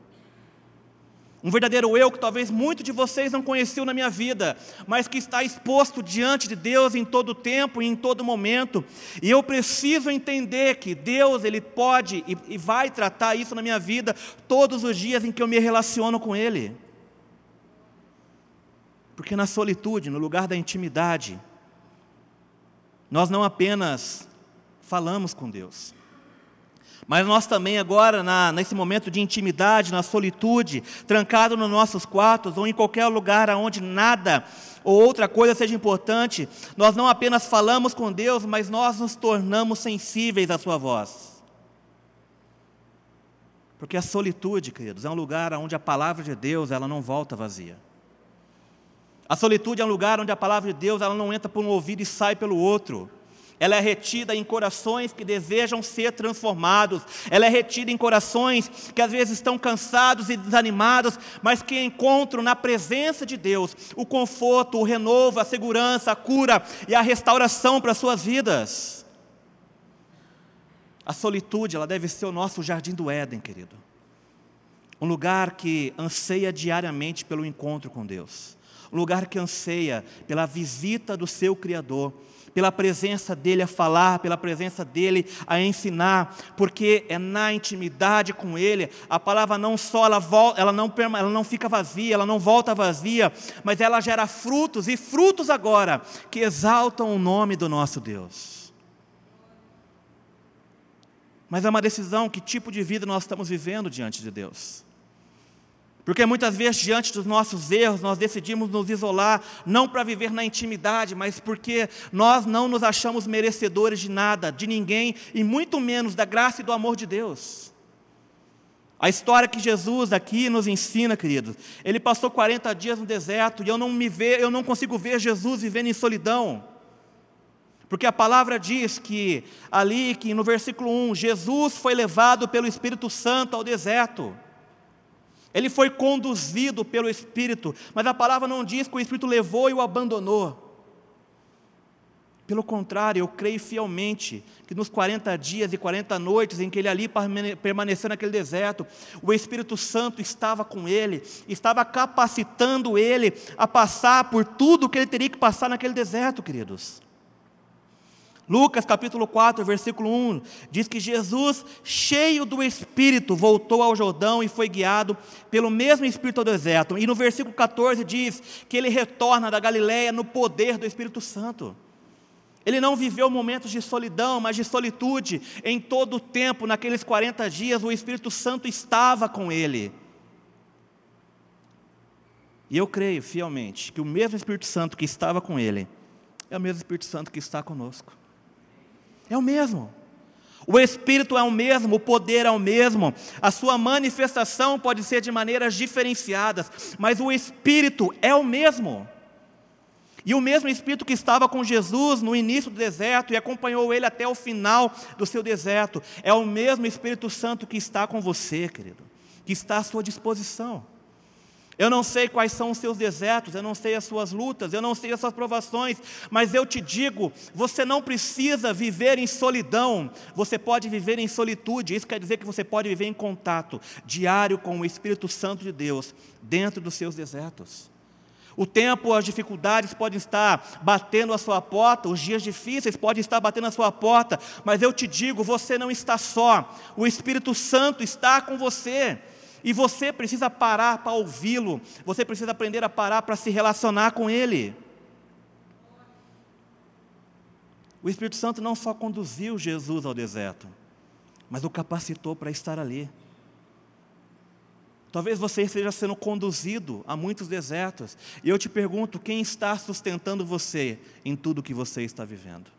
Um verdadeiro eu que talvez muitos de vocês não conheciam na minha vida, mas que está exposto diante de Deus em todo tempo e em todo momento. E eu preciso entender que Deus ele pode e vai tratar isso na minha vida todos os dias em que eu me relaciono com Ele. Porque na solitude, no lugar da intimidade, nós não apenas falamos com Deus, mas nós também agora, na, nesse momento de intimidade, na solitude, trancado nos nossos quartos ou em qualquer lugar onde nada ou outra coisa seja importante, nós não apenas falamos com Deus, mas nós nos tornamos sensíveis à Sua voz. Porque a solitude, queridos, é um lugar onde a palavra de Deus ela não volta vazia. A solitude é um lugar onde a palavra de Deus ela não entra por um ouvido e sai pelo outro. Ela é retida em corações que desejam ser transformados. Ela é retida em corações que às vezes estão cansados e desanimados, mas que encontram na presença de Deus o conforto, o renovo, a segurança, a cura e a restauração para as suas vidas. A solitude, ela deve ser o nosso jardim do Éden, querido. Um lugar que anseia diariamente pelo encontro com Deus um lugar que anseia pela visita do seu Criador, pela presença dele a falar, pela presença dele a ensinar, porque é na intimidade com ele, a palavra não só ela, volta, ela, não, ela não fica vazia, ela não volta vazia, mas ela gera frutos, e frutos agora que exaltam o nome do nosso Deus. Mas é uma decisão, que tipo de vida nós estamos vivendo diante de Deus. Porque muitas vezes, diante dos nossos erros, nós decidimos nos isolar, não para viver na intimidade, mas porque nós não nos achamos merecedores de nada, de ninguém, e muito menos da graça e do amor de Deus. A história que Jesus aqui nos ensina, queridos, ele passou 40 dias no deserto e eu não me ver, eu não consigo ver Jesus vivendo em solidão. Porque a palavra diz que ali que no versículo 1, Jesus foi levado pelo Espírito Santo ao deserto. Ele foi conduzido pelo Espírito, mas a palavra não diz que o Espírito levou e o abandonou. Pelo contrário, eu creio fielmente que nos 40 dias e 40 noites em que ele ali permaneceu naquele deserto, o Espírito Santo estava com ele, estava capacitando ele a passar por tudo que ele teria que passar naquele deserto, queridos. Lucas capítulo 4, versículo 1, diz que Jesus, cheio do Espírito, voltou ao Jordão e foi guiado pelo mesmo Espírito ao deserto. E no versículo 14 diz que ele retorna da Galiléia no poder do Espírito Santo. Ele não viveu momentos de solidão, mas de solitude. Em todo o tempo, naqueles 40 dias, o Espírito Santo estava com ele. E eu creio fielmente que o mesmo Espírito Santo que estava com ele é o mesmo Espírito Santo que está conosco. É o mesmo. O Espírito é o mesmo, o poder é o mesmo, a sua manifestação pode ser de maneiras diferenciadas, mas o Espírito é o mesmo. E o mesmo Espírito que estava com Jesus no início do deserto e acompanhou ele até o final do seu deserto, é o mesmo Espírito Santo que está com você, querido, que está à sua disposição. Eu não sei quais são os seus desertos, eu não sei as suas lutas, eu não sei as suas provações, mas eu te digo: você não precisa viver em solidão, você pode viver em solitude. Isso quer dizer que você pode viver em contato diário com o Espírito Santo de Deus, dentro dos seus desertos. O tempo, as dificuldades podem estar batendo a sua porta, os dias difíceis podem estar batendo a sua porta, mas eu te digo: você não está só, o Espírito Santo está com você. E você precisa parar para ouvi-lo, você precisa aprender a parar para se relacionar com Ele. O Espírito Santo não só conduziu Jesus ao deserto, mas o capacitou para estar ali. Talvez você esteja sendo conduzido a muitos desertos, e eu te pergunto: quem está sustentando você em tudo que você está vivendo?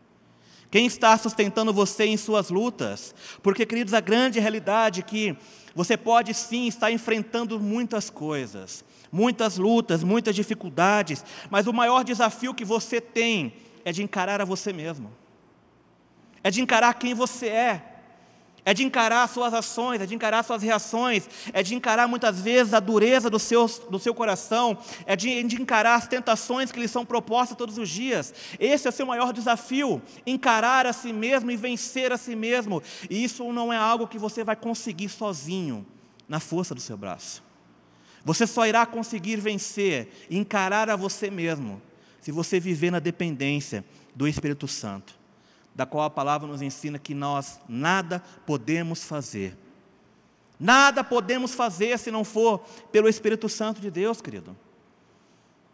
Quem está sustentando você em suas lutas? Porque, queridos, a grande realidade é que você pode sim estar enfrentando muitas coisas, muitas lutas, muitas dificuldades, mas o maior desafio que você tem é de encarar a você mesmo, é de encarar quem você é, é de encarar suas ações, é de encarar suas reações, é de encarar muitas vezes a dureza do seu, do seu coração, é de, de encarar as tentações que lhe são propostas todos os dias. Esse é o seu maior desafio: encarar a si mesmo e vencer a si mesmo. E isso não é algo que você vai conseguir sozinho, na força do seu braço. Você só irá conseguir vencer e encarar a você mesmo se você viver na dependência do Espírito Santo da qual a palavra nos ensina que nós nada podemos fazer. Nada podemos fazer se não for pelo Espírito Santo de Deus, querido.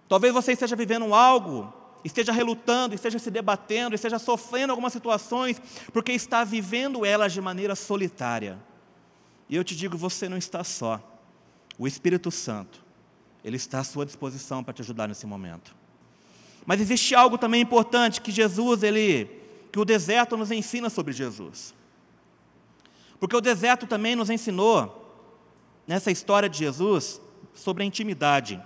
Talvez você esteja vivendo algo, esteja relutando, esteja se debatendo, esteja sofrendo algumas situações, porque está vivendo elas de maneira solitária. E eu te digo, você não está só. O Espírito Santo, ele está à sua disposição para te ajudar nesse momento. Mas existe algo também importante que Jesus, ele que o deserto nos ensina sobre Jesus. Porque o deserto também nos ensinou, nessa história de Jesus, sobre a intimidade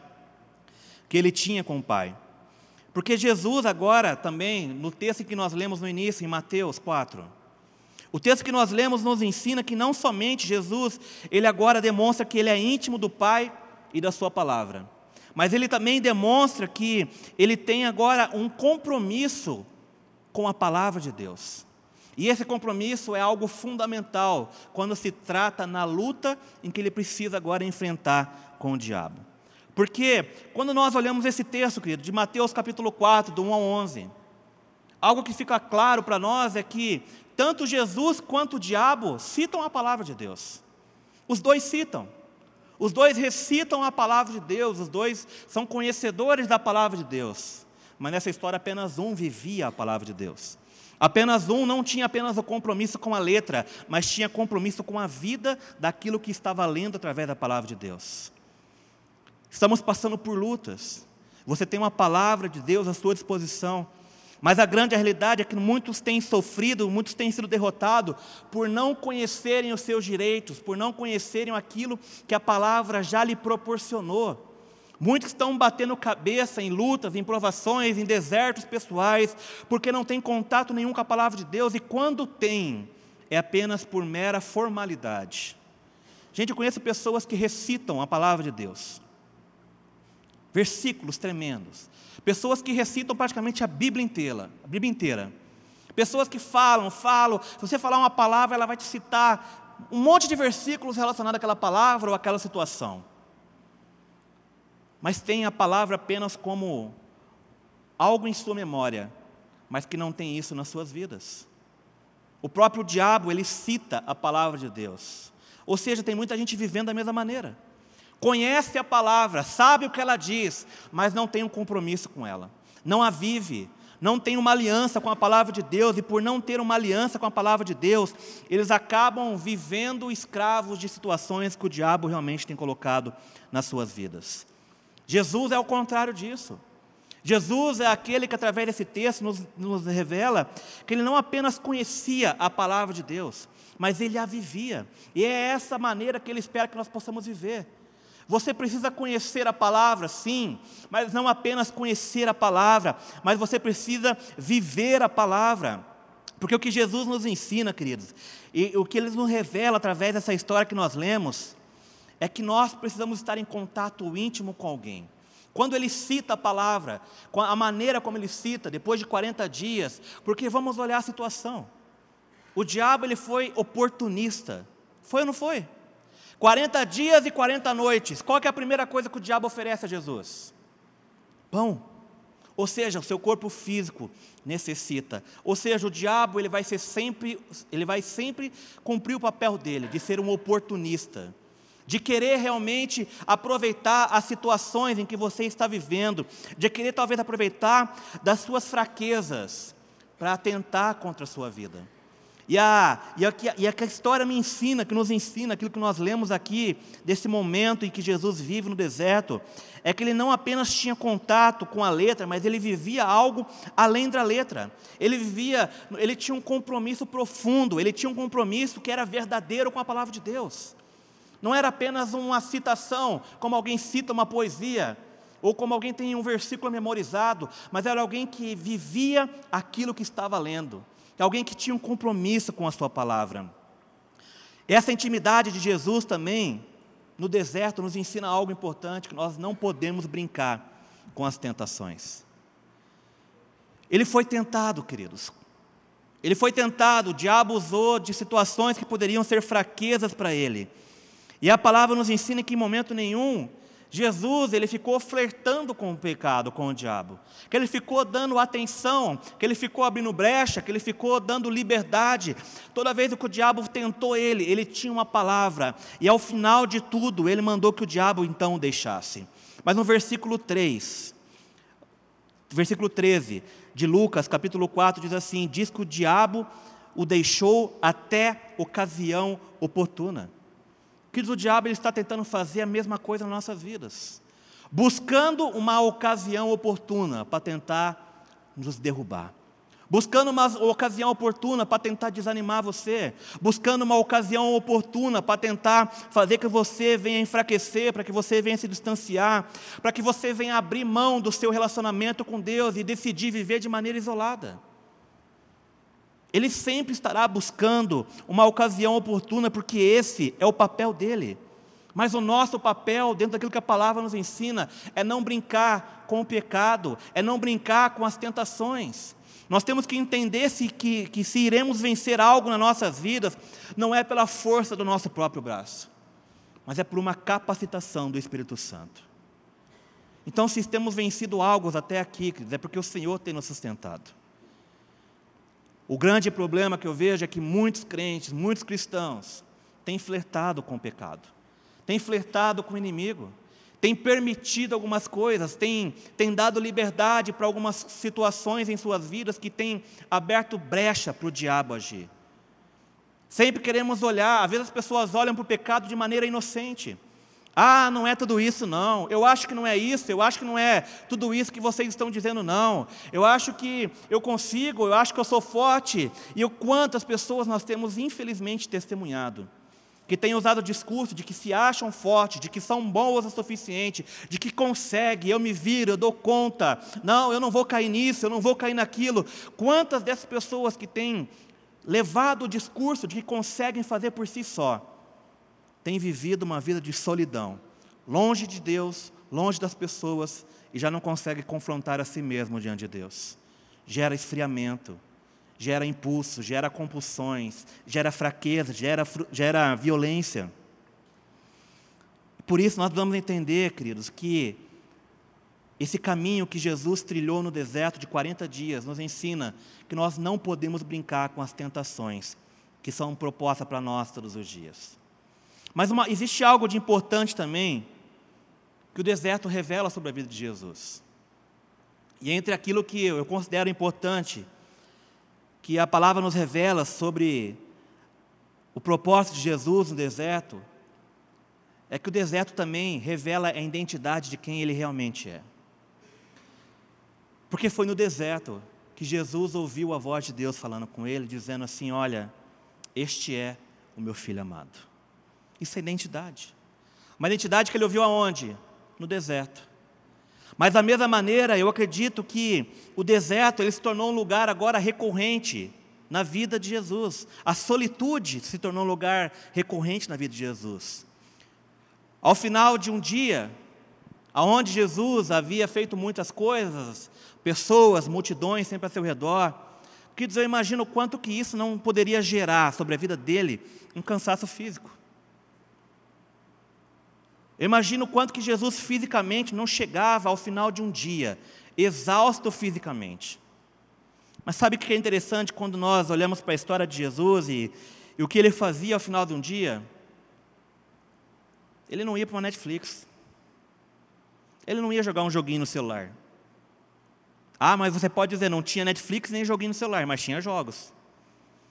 que ele tinha com o Pai. Porque Jesus, agora também, no texto que nós lemos no início, em Mateus 4, o texto que nós lemos nos ensina que não somente Jesus, ele agora demonstra que ele é íntimo do Pai e da Sua palavra, mas ele também demonstra que ele tem agora um compromisso com a palavra de Deus. E esse compromisso é algo fundamental quando se trata na luta em que ele precisa agora enfrentar com o diabo. Porque quando nós olhamos esse texto, querido, de Mateus capítulo 4, do 1 ao 11, algo que fica claro para nós é que tanto Jesus quanto o diabo citam a palavra de Deus. Os dois citam. Os dois recitam a palavra de Deus, os dois são conhecedores da palavra de Deus. Mas nessa história apenas um vivia a palavra de Deus. Apenas um não tinha apenas o compromisso com a letra, mas tinha compromisso com a vida daquilo que estava lendo através da palavra de Deus. Estamos passando por lutas. Você tem uma palavra de Deus à sua disposição. Mas a grande realidade é que muitos têm sofrido, muitos têm sido derrotados por não conhecerem os seus direitos, por não conhecerem aquilo que a palavra já lhe proporcionou. Muitos estão batendo cabeça em lutas, em provações, em desertos pessoais, porque não têm contato nenhum com a palavra de Deus e quando tem, é apenas por mera formalidade. Gente, eu conheço pessoas que recitam a palavra de Deus, versículos tremendos, pessoas que recitam praticamente a Bíblia inteira, a Bíblia inteira. Pessoas que falam, falam, se você falar uma palavra, ela vai te citar um monte de versículos relacionados àquela palavra ou àquela situação mas tem a palavra apenas como algo em sua memória, mas que não tem isso nas suas vidas. O próprio diabo, ele cita a palavra de Deus. Ou seja, tem muita gente vivendo da mesma maneira. Conhece a palavra, sabe o que ela diz, mas não tem um compromisso com ela. Não a vive, não tem uma aliança com a palavra de Deus, e por não ter uma aliança com a palavra de Deus, eles acabam vivendo escravos de situações que o diabo realmente tem colocado nas suas vidas. Jesus é o contrário disso. Jesus é aquele que, através desse texto, nos, nos, revela que ele não apenas conhecia a palavra de Deus, mas ele a vivia. E é essa maneira que ele espera que nós possamos viver. Você precisa conhecer a palavra, sim, mas não apenas conhecer a palavra, mas você precisa viver a palavra. Porque o que Jesus nos ensina, queridos, e o que ele nos revela através dessa história que nós lemos, é que nós precisamos estar em contato íntimo com alguém. Quando ele cita a palavra, a maneira como ele cita, depois de 40 dias, porque vamos olhar a situação. O diabo ele foi oportunista. Foi ou não foi? 40 dias e 40 noites. Qual é a primeira coisa que o diabo oferece a Jesus? Pão. Ou seja, o seu corpo físico necessita. Ou seja, o diabo ele vai ser sempre, ele vai sempre cumprir o papel dele de ser um oportunista de querer realmente aproveitar as situações em que você está vivendo, de querer talvez aproveitar das suas fraquezas para atentar contra a sua vida. E a, e, a, e a história me ensina, que nos ensina, aquilo que nós lemos aqui, desse momento em que Jesus vive no deserto, é que ele não apenas tinha contato com a letra, mas ele vivia algo além da letra. Ele vivia, ele tinha um compromisso profundo, ele tinha um compromisso que era verdadeiro com a palavra de Deus. Não era apenas uma citação, como alguém cita uma poesia, ou como alguém tem um versículo memorizado, mas era alguém que vivia aquilo que estava lendo, alguém que tinha um compromisso com a sua palavra. Essa intimidade de Jesus também, no deserto, nos ensina algo importante, que nós não podemos brincar com as tentações. Ele foi tentado, queridos. Ele foi tentado, o diabo usou de situações que poderiam ser fraquezas para ele e a palavra nos ensina que em momento nenhum Jesus ele ficou flertando com o pecado, com o diabo, que ele ficou dando atenção, que ele ficou abrindo brecha, que ele ficou dando liberdade. Toda vez que o diabo tentou ele, ele tinha uma palavra, e ao final de tudo, ele mandou que o diabo então o deixasse. Mas no versículo 3, versículo 13 de Lucas, capítulo 4, diz assim: diz que o diabo o deixou até ocasião oportuna. Queridos, o diabo ele está tentando fazer a mesma coisa nas nossas vidas, buscando uma ocasião oportuna para tentar nos derrubar, buscando uma ocasião oportuna para tentar desanimar você, buscando uma ocasião oportuna para tentar fazer que você venha enfraquecer, para que você venha se distanciar, para que você venha abrir mão do seu relacionamento com Deus e decidir viver de maneira isolada. Ele sempre estará buscando uma ocasião oportuna, porque esse é o papel dele. Mas o nosso papel, dentro daquilo que a palavra nos ensina, é não brincar com o pecado, é não brincar com as tentações. Nós temos que entender se, que, que se iremos vencer algo nas nossas vidas, não é pela força do nosso próprio braço, mas é por uma capacitação do Espírito Santo. Então, se temos vencido algo até aqui, é porque o Senhor tem nos sustentado. O grande problema que eu vejo é que muitos crentes, muitos cristãos, têm flertado com o pecado, têm flertado com o inimigo, têm permitido algumas coisas, têm, têm dado liberdade para algumas situações em suas vidas que têm aberto brecha para o diabo agir. Sempre queremos olhar, às vezes as pessoas olham para o pecado de maneira inocente. Ah, não é tudo isso, não. Eu acho que não é isso, eu acho que não é tudo isso que vocês estão dizendo, não. Eu acho que eu consigo, eu acho que eu sou forte. E o quantas pessoas nós temos, infelizmente, testemunhado que têm usado o discurso de que se acham fortes, de que são boas o suficiente, de que consegue, eu me viro, eu dou conta. Não, eu não vou cair nisso, eu não vou cair naquilo. Quantas dessas pessoas que têm levado o discurso de que conseguem fazer por si só, tem vivido uma vida de solidão, longe de Deus, longe das pessoas e já não consegue confrontar a si mesmo diante de Deus. Gera esfriamento, gera impulso, gera compulsões, gera fraqueza, gera, gera violência. Por isso nós vamos entender, queridos, que esse caminho que Jesus trilhou no deserto de 40 dias nos ensina que nós não podemos brincar com as tentações que são propostas para nós todos os dias. Mas uma, existe algo de importante também que o deserto revela sobre a vida de Jesus. E entre aquilo que eu considero importante, que a palavra nos revela sobre o propósito de Jesus no deserto, é que o deserto também revela a identidade de quem ele realmente é. Porque foi no deserto que Jesus ouviu a voz de Deus falando com ele, dizendo assim: Olha, este é o meu filho amado. Isso é identidade. Uma identidade que ele ouviu aonde? No deserto. Mas da mesma maneira, eu acredito que o deserto ele se tornou um lugar agora recorrente na vida de Jesus. A solitude se tornou um lugar recorrente na vida de Jesus. Ao final de um dia, aonde Jesus havia feito muitas coisas, pessoas, multidões sempre a seu redor, queridos, eu imagino o quanto que isso não poderia gerar sobre a vida dele um cansaço físico. Eu imagino o quanto que Jesus fisicamente não chegava ao final de um dia, exausto fisicamente. Mas sabe o que é interessante quando nós olhamos para a história de Jesus e, e o que ele fazia ao final de um dia? Ele não ia para uma Netflix. Ele não ia jogar um joguinho no celular. Ah, mas você pode dizer, não tinha Netflix nem joguinho no celular, mas tinha jogos.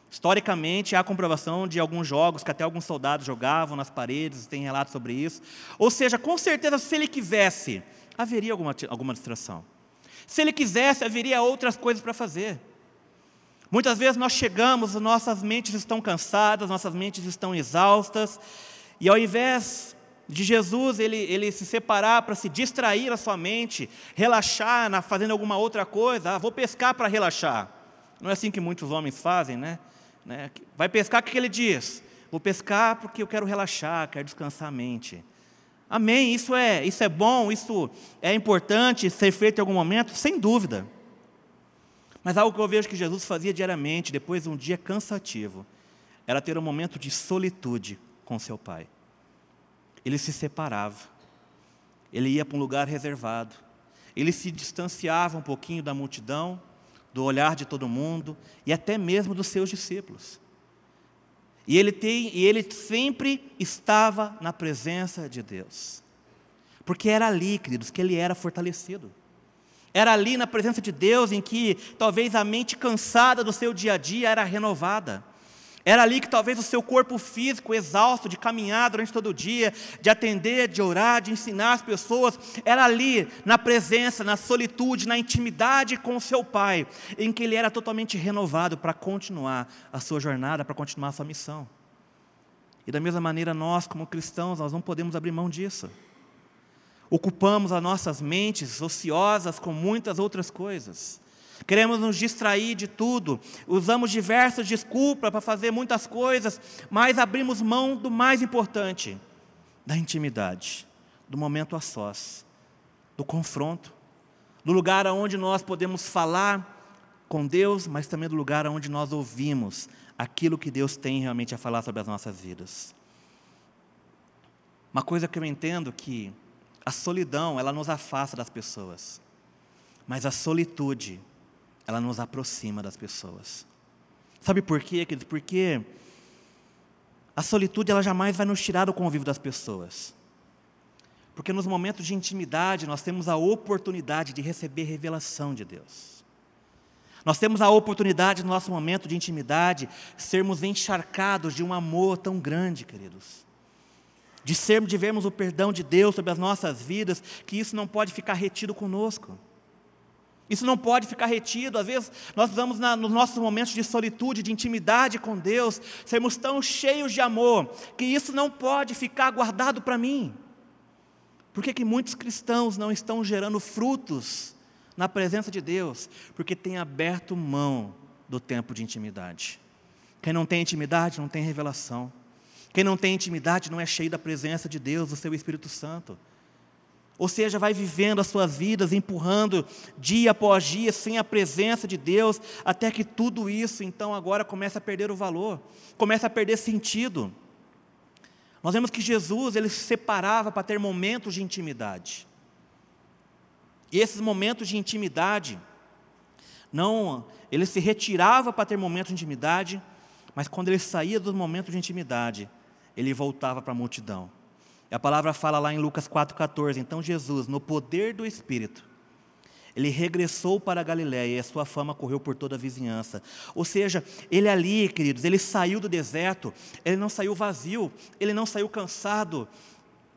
Historicamente, há comprovação de alguns jogos que até alguns soldados jogavam nas paredes, tem relatos sobre isso. Ou seja, com certeza, se ele quisesse, haveria alguma, alguma distração. Se ele quisesse, haveria outras coisas para fazer. Muitas vezes nós chegamos, nossas mentes estão cansadas, nossas mentes estão exaustas, e ao invés de Jesus ele, ele se separar para se distrair a sua mente, relaxar na, fazendo alguma outra coisa, ah, vou pescar para relaxar. Não é assim que muitos homens fazem, né? Né? Vai pescar, o que ele diz? Vou pescar porque eu quero relaxar, quero descansar a mente. Amém, isso é, isso é bom, isso é importante ser feito em algum momento, sem dúvida. Mas algo que eu vejo que Jesus fazia diariamente, depois de um dia cansativo, era ter um momento de solitude com seu Pai. Ele se separava, ele ia para um lugar reservado, ele se distanciava um pouquinho da multidão do olhar de todo mundo e até mesmo dos seus discípulos. E ele, tem, e ele sempre estava na presença de Deus. Porque era ali, queridos, que ele era fortalecido. Era ali na presença de Deus em que talvez a mente cansada do seu dia a dia era renovada. Era ali que talvez o seu corpo físico, exausto de caminhar durante todo o dia, de atender, de orar, de ensinar as pessoas, era ali, na presença, na solitude, na intimidade com o seu Pai, em que ele era totalmente renovado para continuar a sua jornada, para continuar a sua missão. E da mesma maneira, nós, como cristãos, nós não podemos abrir mão disso. Ocupamos as nossas mentes ociosas com muitas outras coisas queremos nos distrair de tudo, usamos diversas desculpas para fazer muitas coisas, mas abrimos mão do mais importante, da intimidade, do momento a sós, do confronto, do lugar onde nós podemos falar com Deus, mas também do lugar onde nós ouvimos aquilo que Deus tem realmente a falar sobre as nossas vidas. Uma coisa que eu entendo que A solidão, ela nos afasta das pessoas. Mas a solitude, ela nos aproxima das pessoas. Sabe por quê, querido? Porque a solitude, ela jamais vai nos tirar do convívio das pessoas. Porque nos momentos de intimidade, nós temos a oportunidade de receber revelação de Deus. Nós temos a oportunidade, no nosso momento de intimidade, sermos encharcados de um amor tão grande, queridos de sermos, de vermos o perdão de Deus sobre as nossas vidas, que isso não pode ficar retido conosco. Isso não pode ficar retido. Às vezes nós vamos na, nos nossos momentos de solitude, de intimidade com Deus, sermos tão cheios de amor, que isso não pode ficar guardado para mim. Por que, que muitos cristãos não estão gerando frutos na presença de Deus? Porque têm aberto mão do tempo de intimidade. Quem não tem intimidade não tem revelação. Quem não tem intimidade não é cheio da presença de Deus, do seu Espírito Santo. Ou seja, vai vivendo as suas vidas, empurrando dia após dia, sem a presença de Deus, até que tudo isso, então, agora começa a perder o valor, começa a perder sentido. Nós vemos que Jesus, ele se separava para ter momentos de intimidade. E esses momentos de intimidade, não, ele se retirava para ter momentos de intimidade, mas quando ele saía dos momentos de intimidade, ele voltava para a multidão. E a palavra fala lá em Lucas 4,14: então Jesus, no poder do Espírito, ele regressou para a Galiléia e a sua fama correu por toda a vizinhança. Ou seja, ele ali, queridos, ele saiu do deserto, ele não saiu vazio, ele não saiu cansado,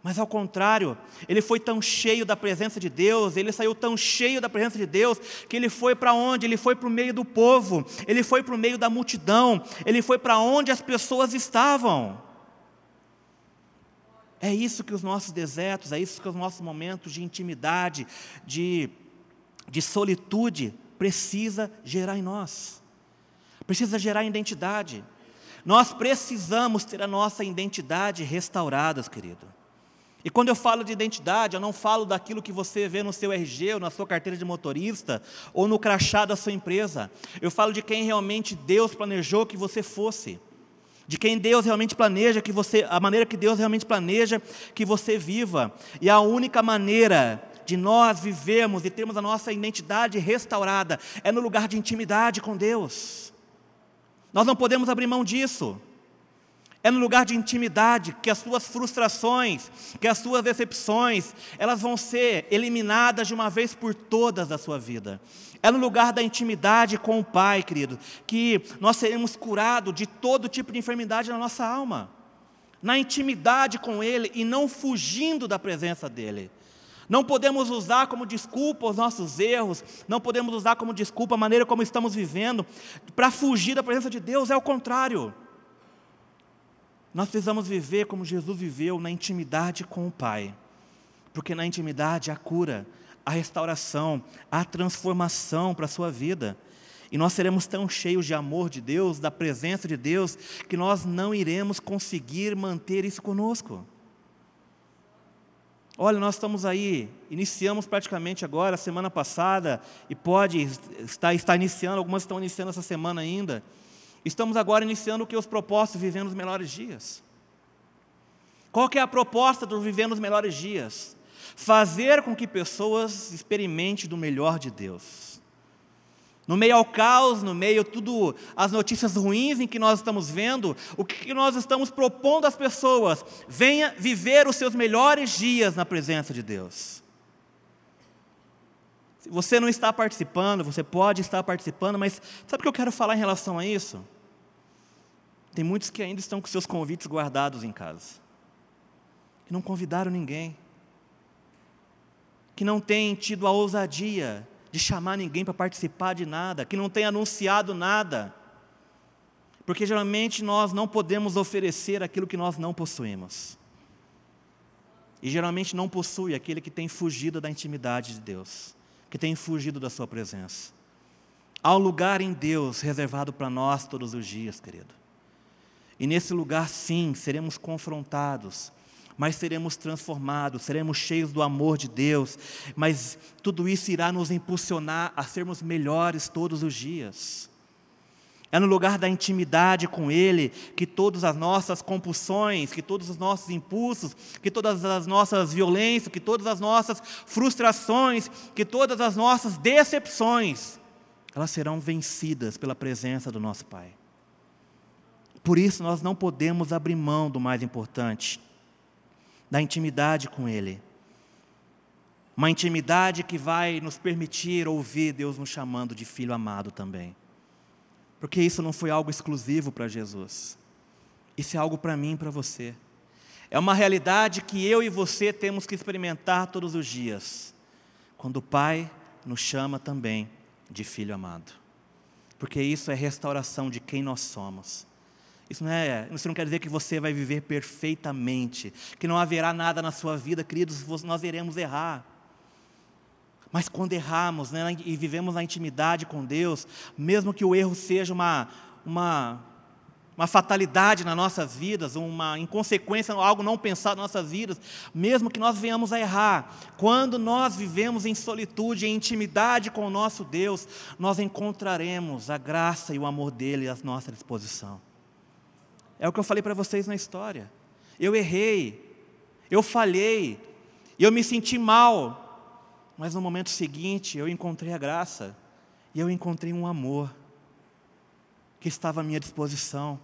mas ao contrário, ele foi tão cheio da presença de Deus, ele saiu tão cheio da presença de Deus, que ele foi para onde? Ele foi para o meio do povo, ele foi para o meio da multidão, ele foi para onde as pessoas estavam. É isso que os nossos desertos, é isso que os nossos momentos de intimidade, de, de solitude, precisa gerar em nós. Precisa gerar identidade. Nós precisamos ter a nossa identidade restaurada, querido. E quando eu falo de identidade, eu não falo daquilo que você vê no seu RG, ou na sua carteira de motorista, ou no crachá da sua empresa. Eu falo de quem realmente Deus planejou que você fosse de quem Deus realmente planeja que você, a maneira que Deus realmente planeja que você viva. E a única maneira de nós vivermos e termos a nossa identidade restaurada é no lugar de intimidade com Deus. Nós não podemos abrir mão disso. É no lugar de intimidade que as suas frustrações, que as suas decepções, elas vão ser eliminadas de uma vez por todas da sua vida. É no lugar da intimidade com o Pai, querido, que nós seremos curados de todo tipo de enfermidade na nossa alma. Na intimidade com Ele e não fugindo da presença dEle. Não podemos usar como desculpa os nossos erros, não podemos usar como desculpa a maneira como estamos vivendo para fugir da presença de Deus, é o contrário. Nós precisamos viver como Jesus viveu, na intimidade com o Pai, porque na intimidade há cura, a restauração, a transformação para a sua vida. E nós seremos tão cheios de amor de Deus, da presença de Deus, que nós não iremos conseguir manter isso conosco. Olha, nós estamos aí, iniciamos praticamente agora, semana passada, e pode estar, estar iniciando, algumas estão iniciando essa semana ainda. Estamos agora iniciando o que os propósitos vivendo os melhores dias. Qual que é a proposta do vivendo os melhores dias? fazer com que pessoas experimentem do melhor de Deus. No meio ao caos, no meio tudo as notícias ruins em que nós estamos vendo, o que nós estamos propondo às pessoas? Venha viver os seus melhores dias na presença de Deus. Você não está participando, você pode estar participando, mas sabe o que eu quero falar em relação a isso? Tem muitos que ainda estão com seus convites guardados em casa, que não convidaram ninguém que não tem tido a ousadia de chamar ninguém para participar de nada, que não tem anunciado nada. Porque geralmente nós não podemos oferecer aquilo que nós não possuímos. E geralmente não possui aquele que tem fugido da intimidade de Deus, que tem fugido da Sua presença. Há um lugar em Deus reservado para nós todos os dias, querido. E nesse lugar, sim, seremos confrontados mas seremos transformados, seremos cheios do amor de Deus, mas tudo isso irá nos impulsionar a sermos melhores todos os dias. É no lugar da intimidade com Ele que todas as nossas compulsões, que todos os nossos impulsos, que todas as nossas violências, que todas as nossas frustrações, que todas as nossas decepções, elas serão vencidas pela presença do nosso Pai. Por isso nós não podemos abrir mão do mais importante, da intimidade com Ele. Uma intimidade que vai nos permitir ouvir Deus nos chamando de filho amado também. Porque isso não foi algo exclusivo para Jesus. Isso é algo para mim e para você. É uma realidade que eu e você temos que experimentar todos os dias. Quando o Pai nos chama também de filho amado. Porque isso é restauração de quem nós somos. Isso não, é, isso não quer dizer que você vai viver perfeitamente, que não haverá nada na sua vida, queridos, nós iremos errar. Mas quando erramos né, e vivemos na intimidade com Deus, mesmo que o erro seja uma, uma, uma fatalidade nas nossas vidas, uma inconsequência, algo não pensado nas nossas vidas, mesmo que nós venhamos a errar, quando nós vivemos em solitude, em intimidade com o nosso Deus, nós encontraremos a graça e o amor dele à nossa disposição. É o que eu falei para vocês na história. Eu errei, eu falhei, eu me senti mal, mas no momento seguinte eu encontrei a graça e eu encontrei um amor que estava à minha disposição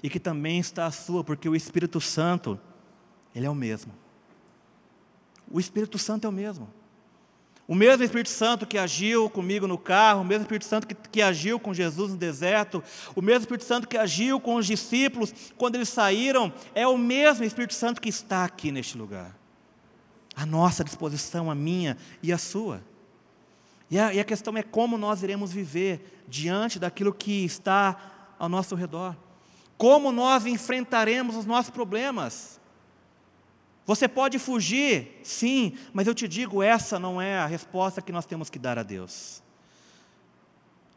e que também está à sua, porque o Espírito Santo, ele é o mesmo. O Espírito Santo é o mesmo. O mesmo Espírito Santo que agiu comigo no carro, o mesmo Espírito Santo que, que, agiu com Jesus no deserto, o mesmo Espírito Santo que agiu com os discípulos quando eles saíram, é o mesmo Espírito Santo que está aqui neste lugar a nossa disposição, a minha e a sua. E a, e a questão é como nós iremos viver diante daquilo que está ao nosso redor. Como nós enfrentaremos os nossos problemas. Você pode fugir, sim, mas eu te digo, essa não é a resposta que nós temos que dar a Deus.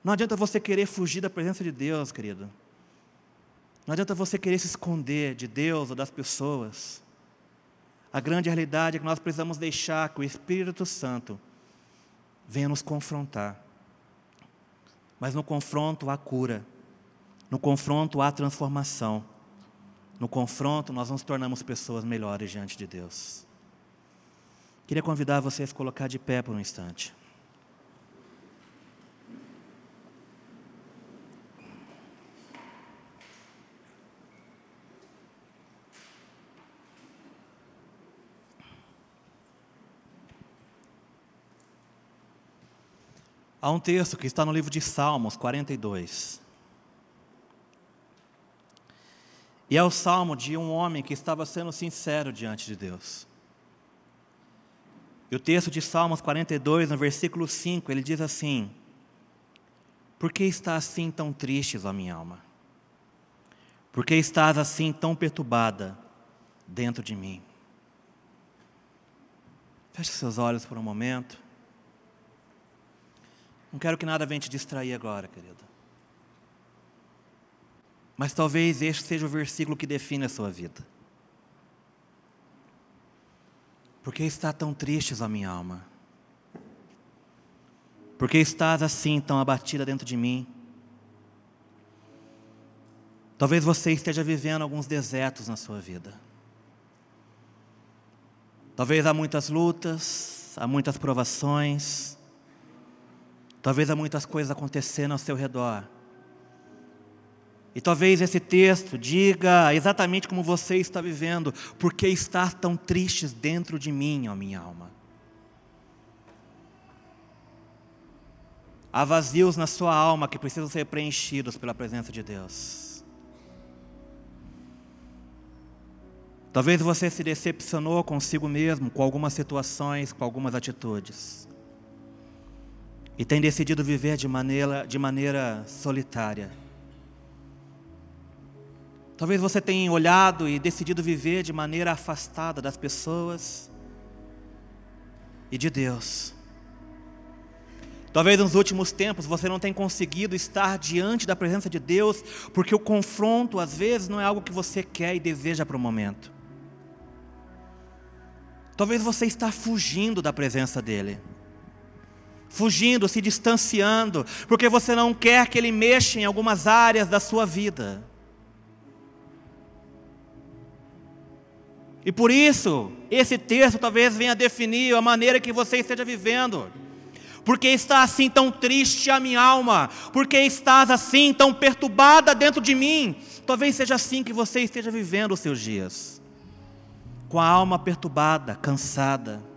Não adianta você querer fugir da presença de Deus, querido. Não adianta você querer se esconder de Deus ou das pessoas. A grande realidade é que nós precisamos deixar que o Espírito Santo venha nos confrontar. Mas no confronto há cura, no confronto há transformação, no confronto nós nos tornamos pessoas melhores diante de Deus. Queria convidar vocês a colocar de pé por um instante. Há um texto que está no livro de Salmos 42. E é o salmo de um homem que estava sendo sincero diante de Deus. E o texto de Salmos 42, no versículo 5, ele diz assim: Por que estás assim tão triste, ó minha alma? Por que estás assim tão perturbada dentro de mim? Feche seus olhos por um momento. Não quero que nada venha te distrair agora, querido. Mas talvez este seja o versículo que define a sua vida. Por que está tão triste a minha alma? Por que estás assim tão abatida dentro de mim? Talvez você esteja vivendo alguns desertos na sua vida. Talvez há muitas lutas, há muitas provações, Talvez há muitas coisas acontecendo ao seu redor. E talvez esse texto diga exatamente como você está vivendo, porque está tão tristes dentro de mim, ó minha alma. Há vazios na sua alma que precisam ser preenchidos pela presença de Deus. Talvez você se decepcionou consigo mesmo, com algumas situações, com algumas atitudes e tem decidido viver de maneira, de maneira solitária. Talvez você tenha olhado e decidido viver de maneira afastada das pessoas e de Deus. Talvez nos últimos tempos você não tenha conseguido estar diante da presença de Deus, porque o confronto às vezes não é algo que você quer e deseja para o momento. Talvez você está fugindo da presença dEle. Fugindo, se distanciando, porque você não quer que Ele mexa em algumas áreas da sua vida. E por isso, esse texto talvez venha definir a maneira que você esteja vivendo. Porque está assim tão triste a minha alma? Porque estás assim tão perturbada dentro de mim? Talvez seja assim que você esteja vivendo os seus dias. Com a alma perturbada, cansada.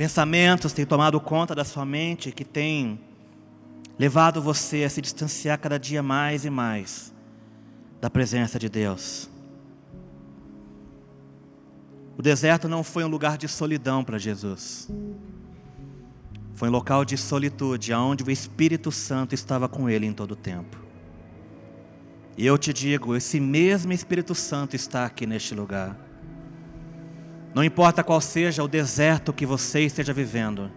Pensamentos têm tomado conta da sua mente que têm levado você a se distanciar cada dia mais e mais da presença de Deus. O deserto não foi um lugar de solidão para Jesus. Foi um local de solitude, onde o Espírito Santo estava com ele em todo o tempo. E eu te digo, esse mesmo Espírito Santo está aqui neste lugar. Não importa qual seja o deserto que você esteja vivendo.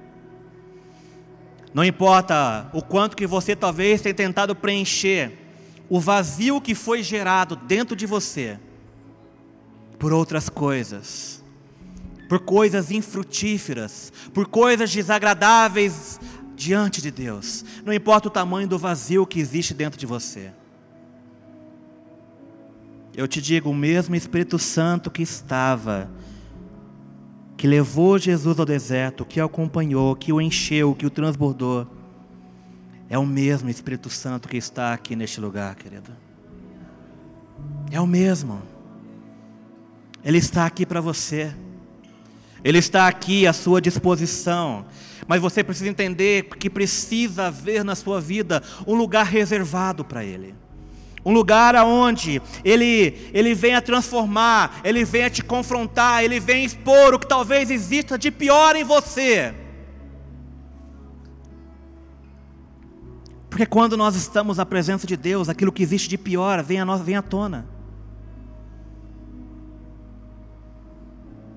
Não importa o quanto que você talvez tenha tentado preencher o vazio que foi gerado dentro de você por outras coisas, por coisas infrutíferas, por coisas desagradáveis diante de Deus. Não importa o tamanho do vazio que existe dentro de você. Eu te digo, o mesmo Espírito Santo que estava que levou Jesus ao deserto, que o acompanhou, que o encheu, que o transbordou, é o mesmo Espírito Santo que está aqui neste lugar, querido. É o mesmo. Ele está aqui para você. Ele está aqui à sua disposição. Mas você precisa entender que precisa haver na sua vida um lugar reservado para Ele. Um lugar aonde ele, ele venha transformar, ele venha te confrontar, ele venha expor o que talvez exista de pior em você. Porque quando nós estamos na presença de Deus, aquilo que existe de pior vem a nós, vem à tona.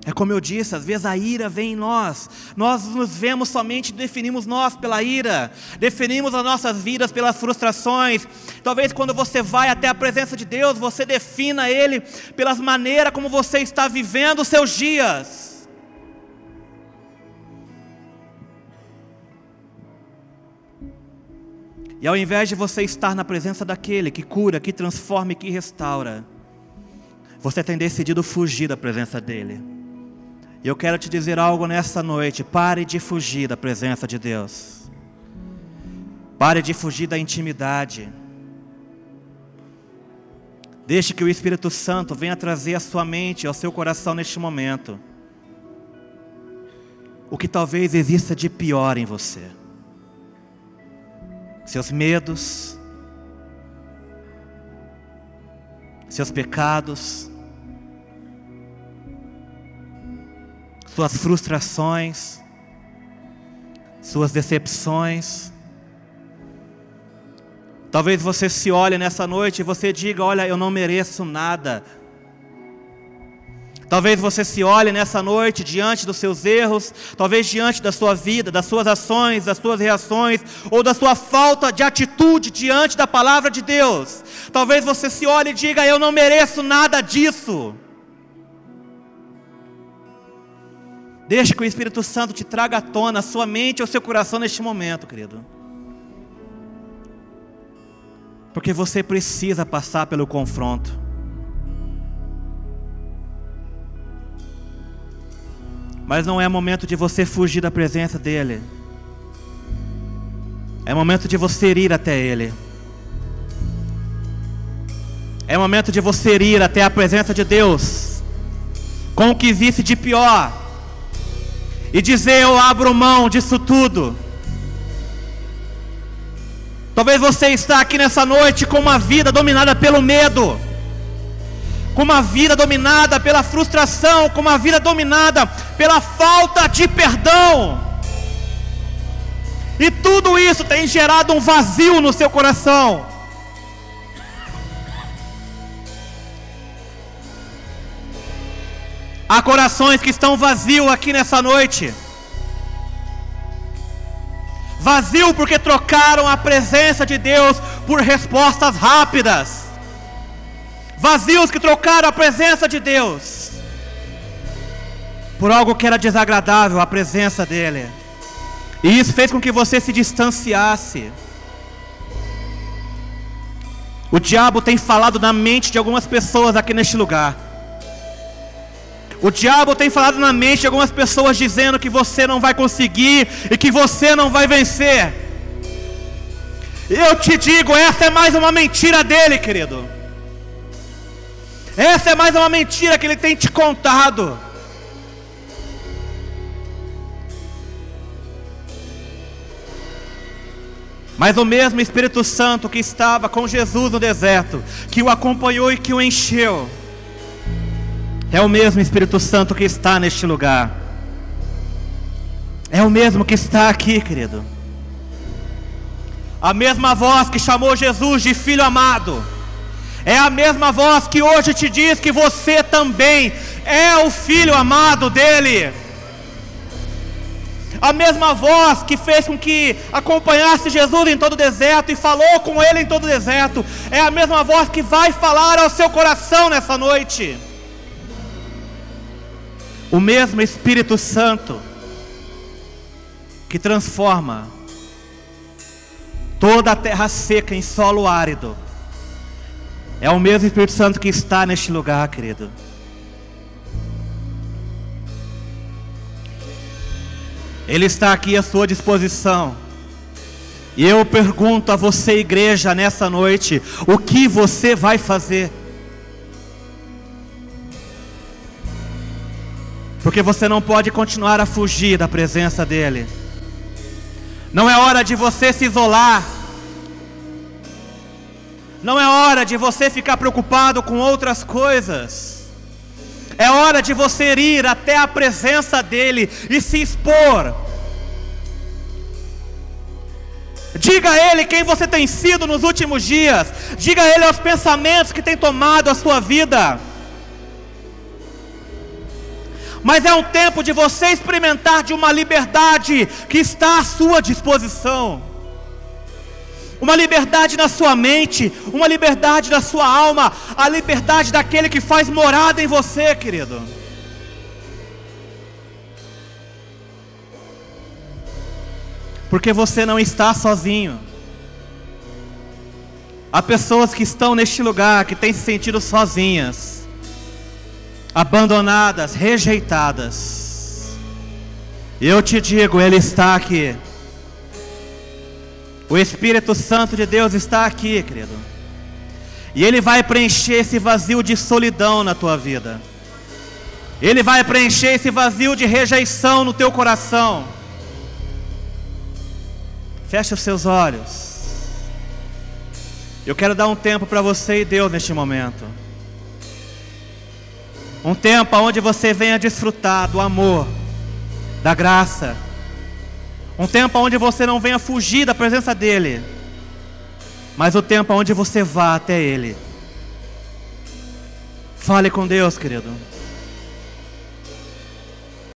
É como eu disse, às vezes a ira vem em nós. Nós nos vemos somente, definimos nós pela ira, definimos as nossas vidas pelas frustrações. Talvez quando você vai até a presença de Deus, você defina Ele pelas maneiras como você está vivendo os seus dias. E ao invés de você estar na presença daquele que cura, que transforma e que restaura, você tem decidido fugir da presença dele. E eu quero te dizer algo nessa noite: pare de fugir da presença de Deus, pare de fugir da intimidade. Deixe que o Espírito Santo venha trazer à sua mente, ao seu coração neste momento, o que talvez exista de pior em você. Seus medos, seus pecados, suas frustrações, suas decepções. Talvez você se olhe nessa noite e você diga: Olha, eu não mereço nada. Talvez você se olhe nessa noite diante dos seus erros, talvez diante da sua vida, das suas ações, das suas reações, ou da sua falta de atitude diante da palavra de Deus. Talvez você se olhe e diga: Eu não mereço nada disso. Deixe que o Espírito Santo te traga à tona a sua mente ou seu coração neste momento, querido. Porque você precisa passar pelo confronto. Mas não é momento de você fugir da presença dEle. É momento de você ir até Ele. É momento de você ir até a presença de Deus. Com o que existe de pior e dizer: Eu abro mão disso tudo. Talvez você está aqui nessa noite com uma vida dominada pelo medo, com uma vida dominada pela frustração, com uma vida dominada pela falta de perdão. E tudo isso tem gerado um vazio no seu coração. Há corações que estão vazios aqui nessa noite. Vazio porque trocaram a presença de Deus por respostas rápidas. Vazios que trocaram a presença de Deus. por algo que era desagradável à presença dele. E isso fez com que você se distanciasse. O diabo tem falado na mente de algumas pessoas aqui neste lugar. O diabo tem falado na mente de algumas pessoas dizendo que você não vai conseguir e que você não vai vencer. Eu te digo, essa é mais uma mentira dele, querido. Essa é mais uma mentira que ele tem te contado. Mas o mesmo Espírito Santo que estava com Jesus no deserto, que o acompanhou e que o encheu, é o mesmo Espírito Santo que está neste lugar. É o mesmo que está aqui, querido. A mesma voz que chamou Jesus de filho amado, é a mesma voz que hoje te diz que você também é o filho amado dele a mesma voz que fez com que acompanhasse Jesus em todo o deserto e falou com ele em todo o deserto, é a mesma voz que vai falar ao seu coração nessa noite. O mesmo Espírito Santo que transforma toda a terra seca em solo árido. É o mesmo Espírito Santo que está neste lugar, querido. Ele está aqui à sua disposição. E eu pergunto a você, igreja, nessa noite: o que você vai fazer? Porque você não pode continuar a fugir da presença dEle. Não é hora de você se isolar. Não é hora de você ficar preocupado com outras coisas. É hora de você ir até a presença dEle e se expor. Diga a Ele quem você tem sido nos últimos dias. Diga a Ele os pensamentos que tem tomado a sua vida. Mas é um tempo de você experimentar de uma liberdade que está à sua disposição uma liberdade na sua mente, uma liberdade na sua alma, a liberdade daquele que faz morada em você, querido. Porque você não está sozinho. Há pessoas que estão neste lugar que têm se sentido sozinhas, abandonadas, rejeitadas. Eu te digo, Ele está aqui. O Espírito Santo de Deus está aqui, querido. E Ele vai preencher esse vazio de solidão na tua vida. Ele vai preencher esse vazio de rejeição no teu coração. Feche os seus olhos. Eu quero dar um tempo para você e Deus neste momento. Um tempo onde você venha desfrutar do amor, da graça um tempo onde você não venha fugir da presença dEle, mas o tempo onde você vá até Ele. Fale com Deus, querido.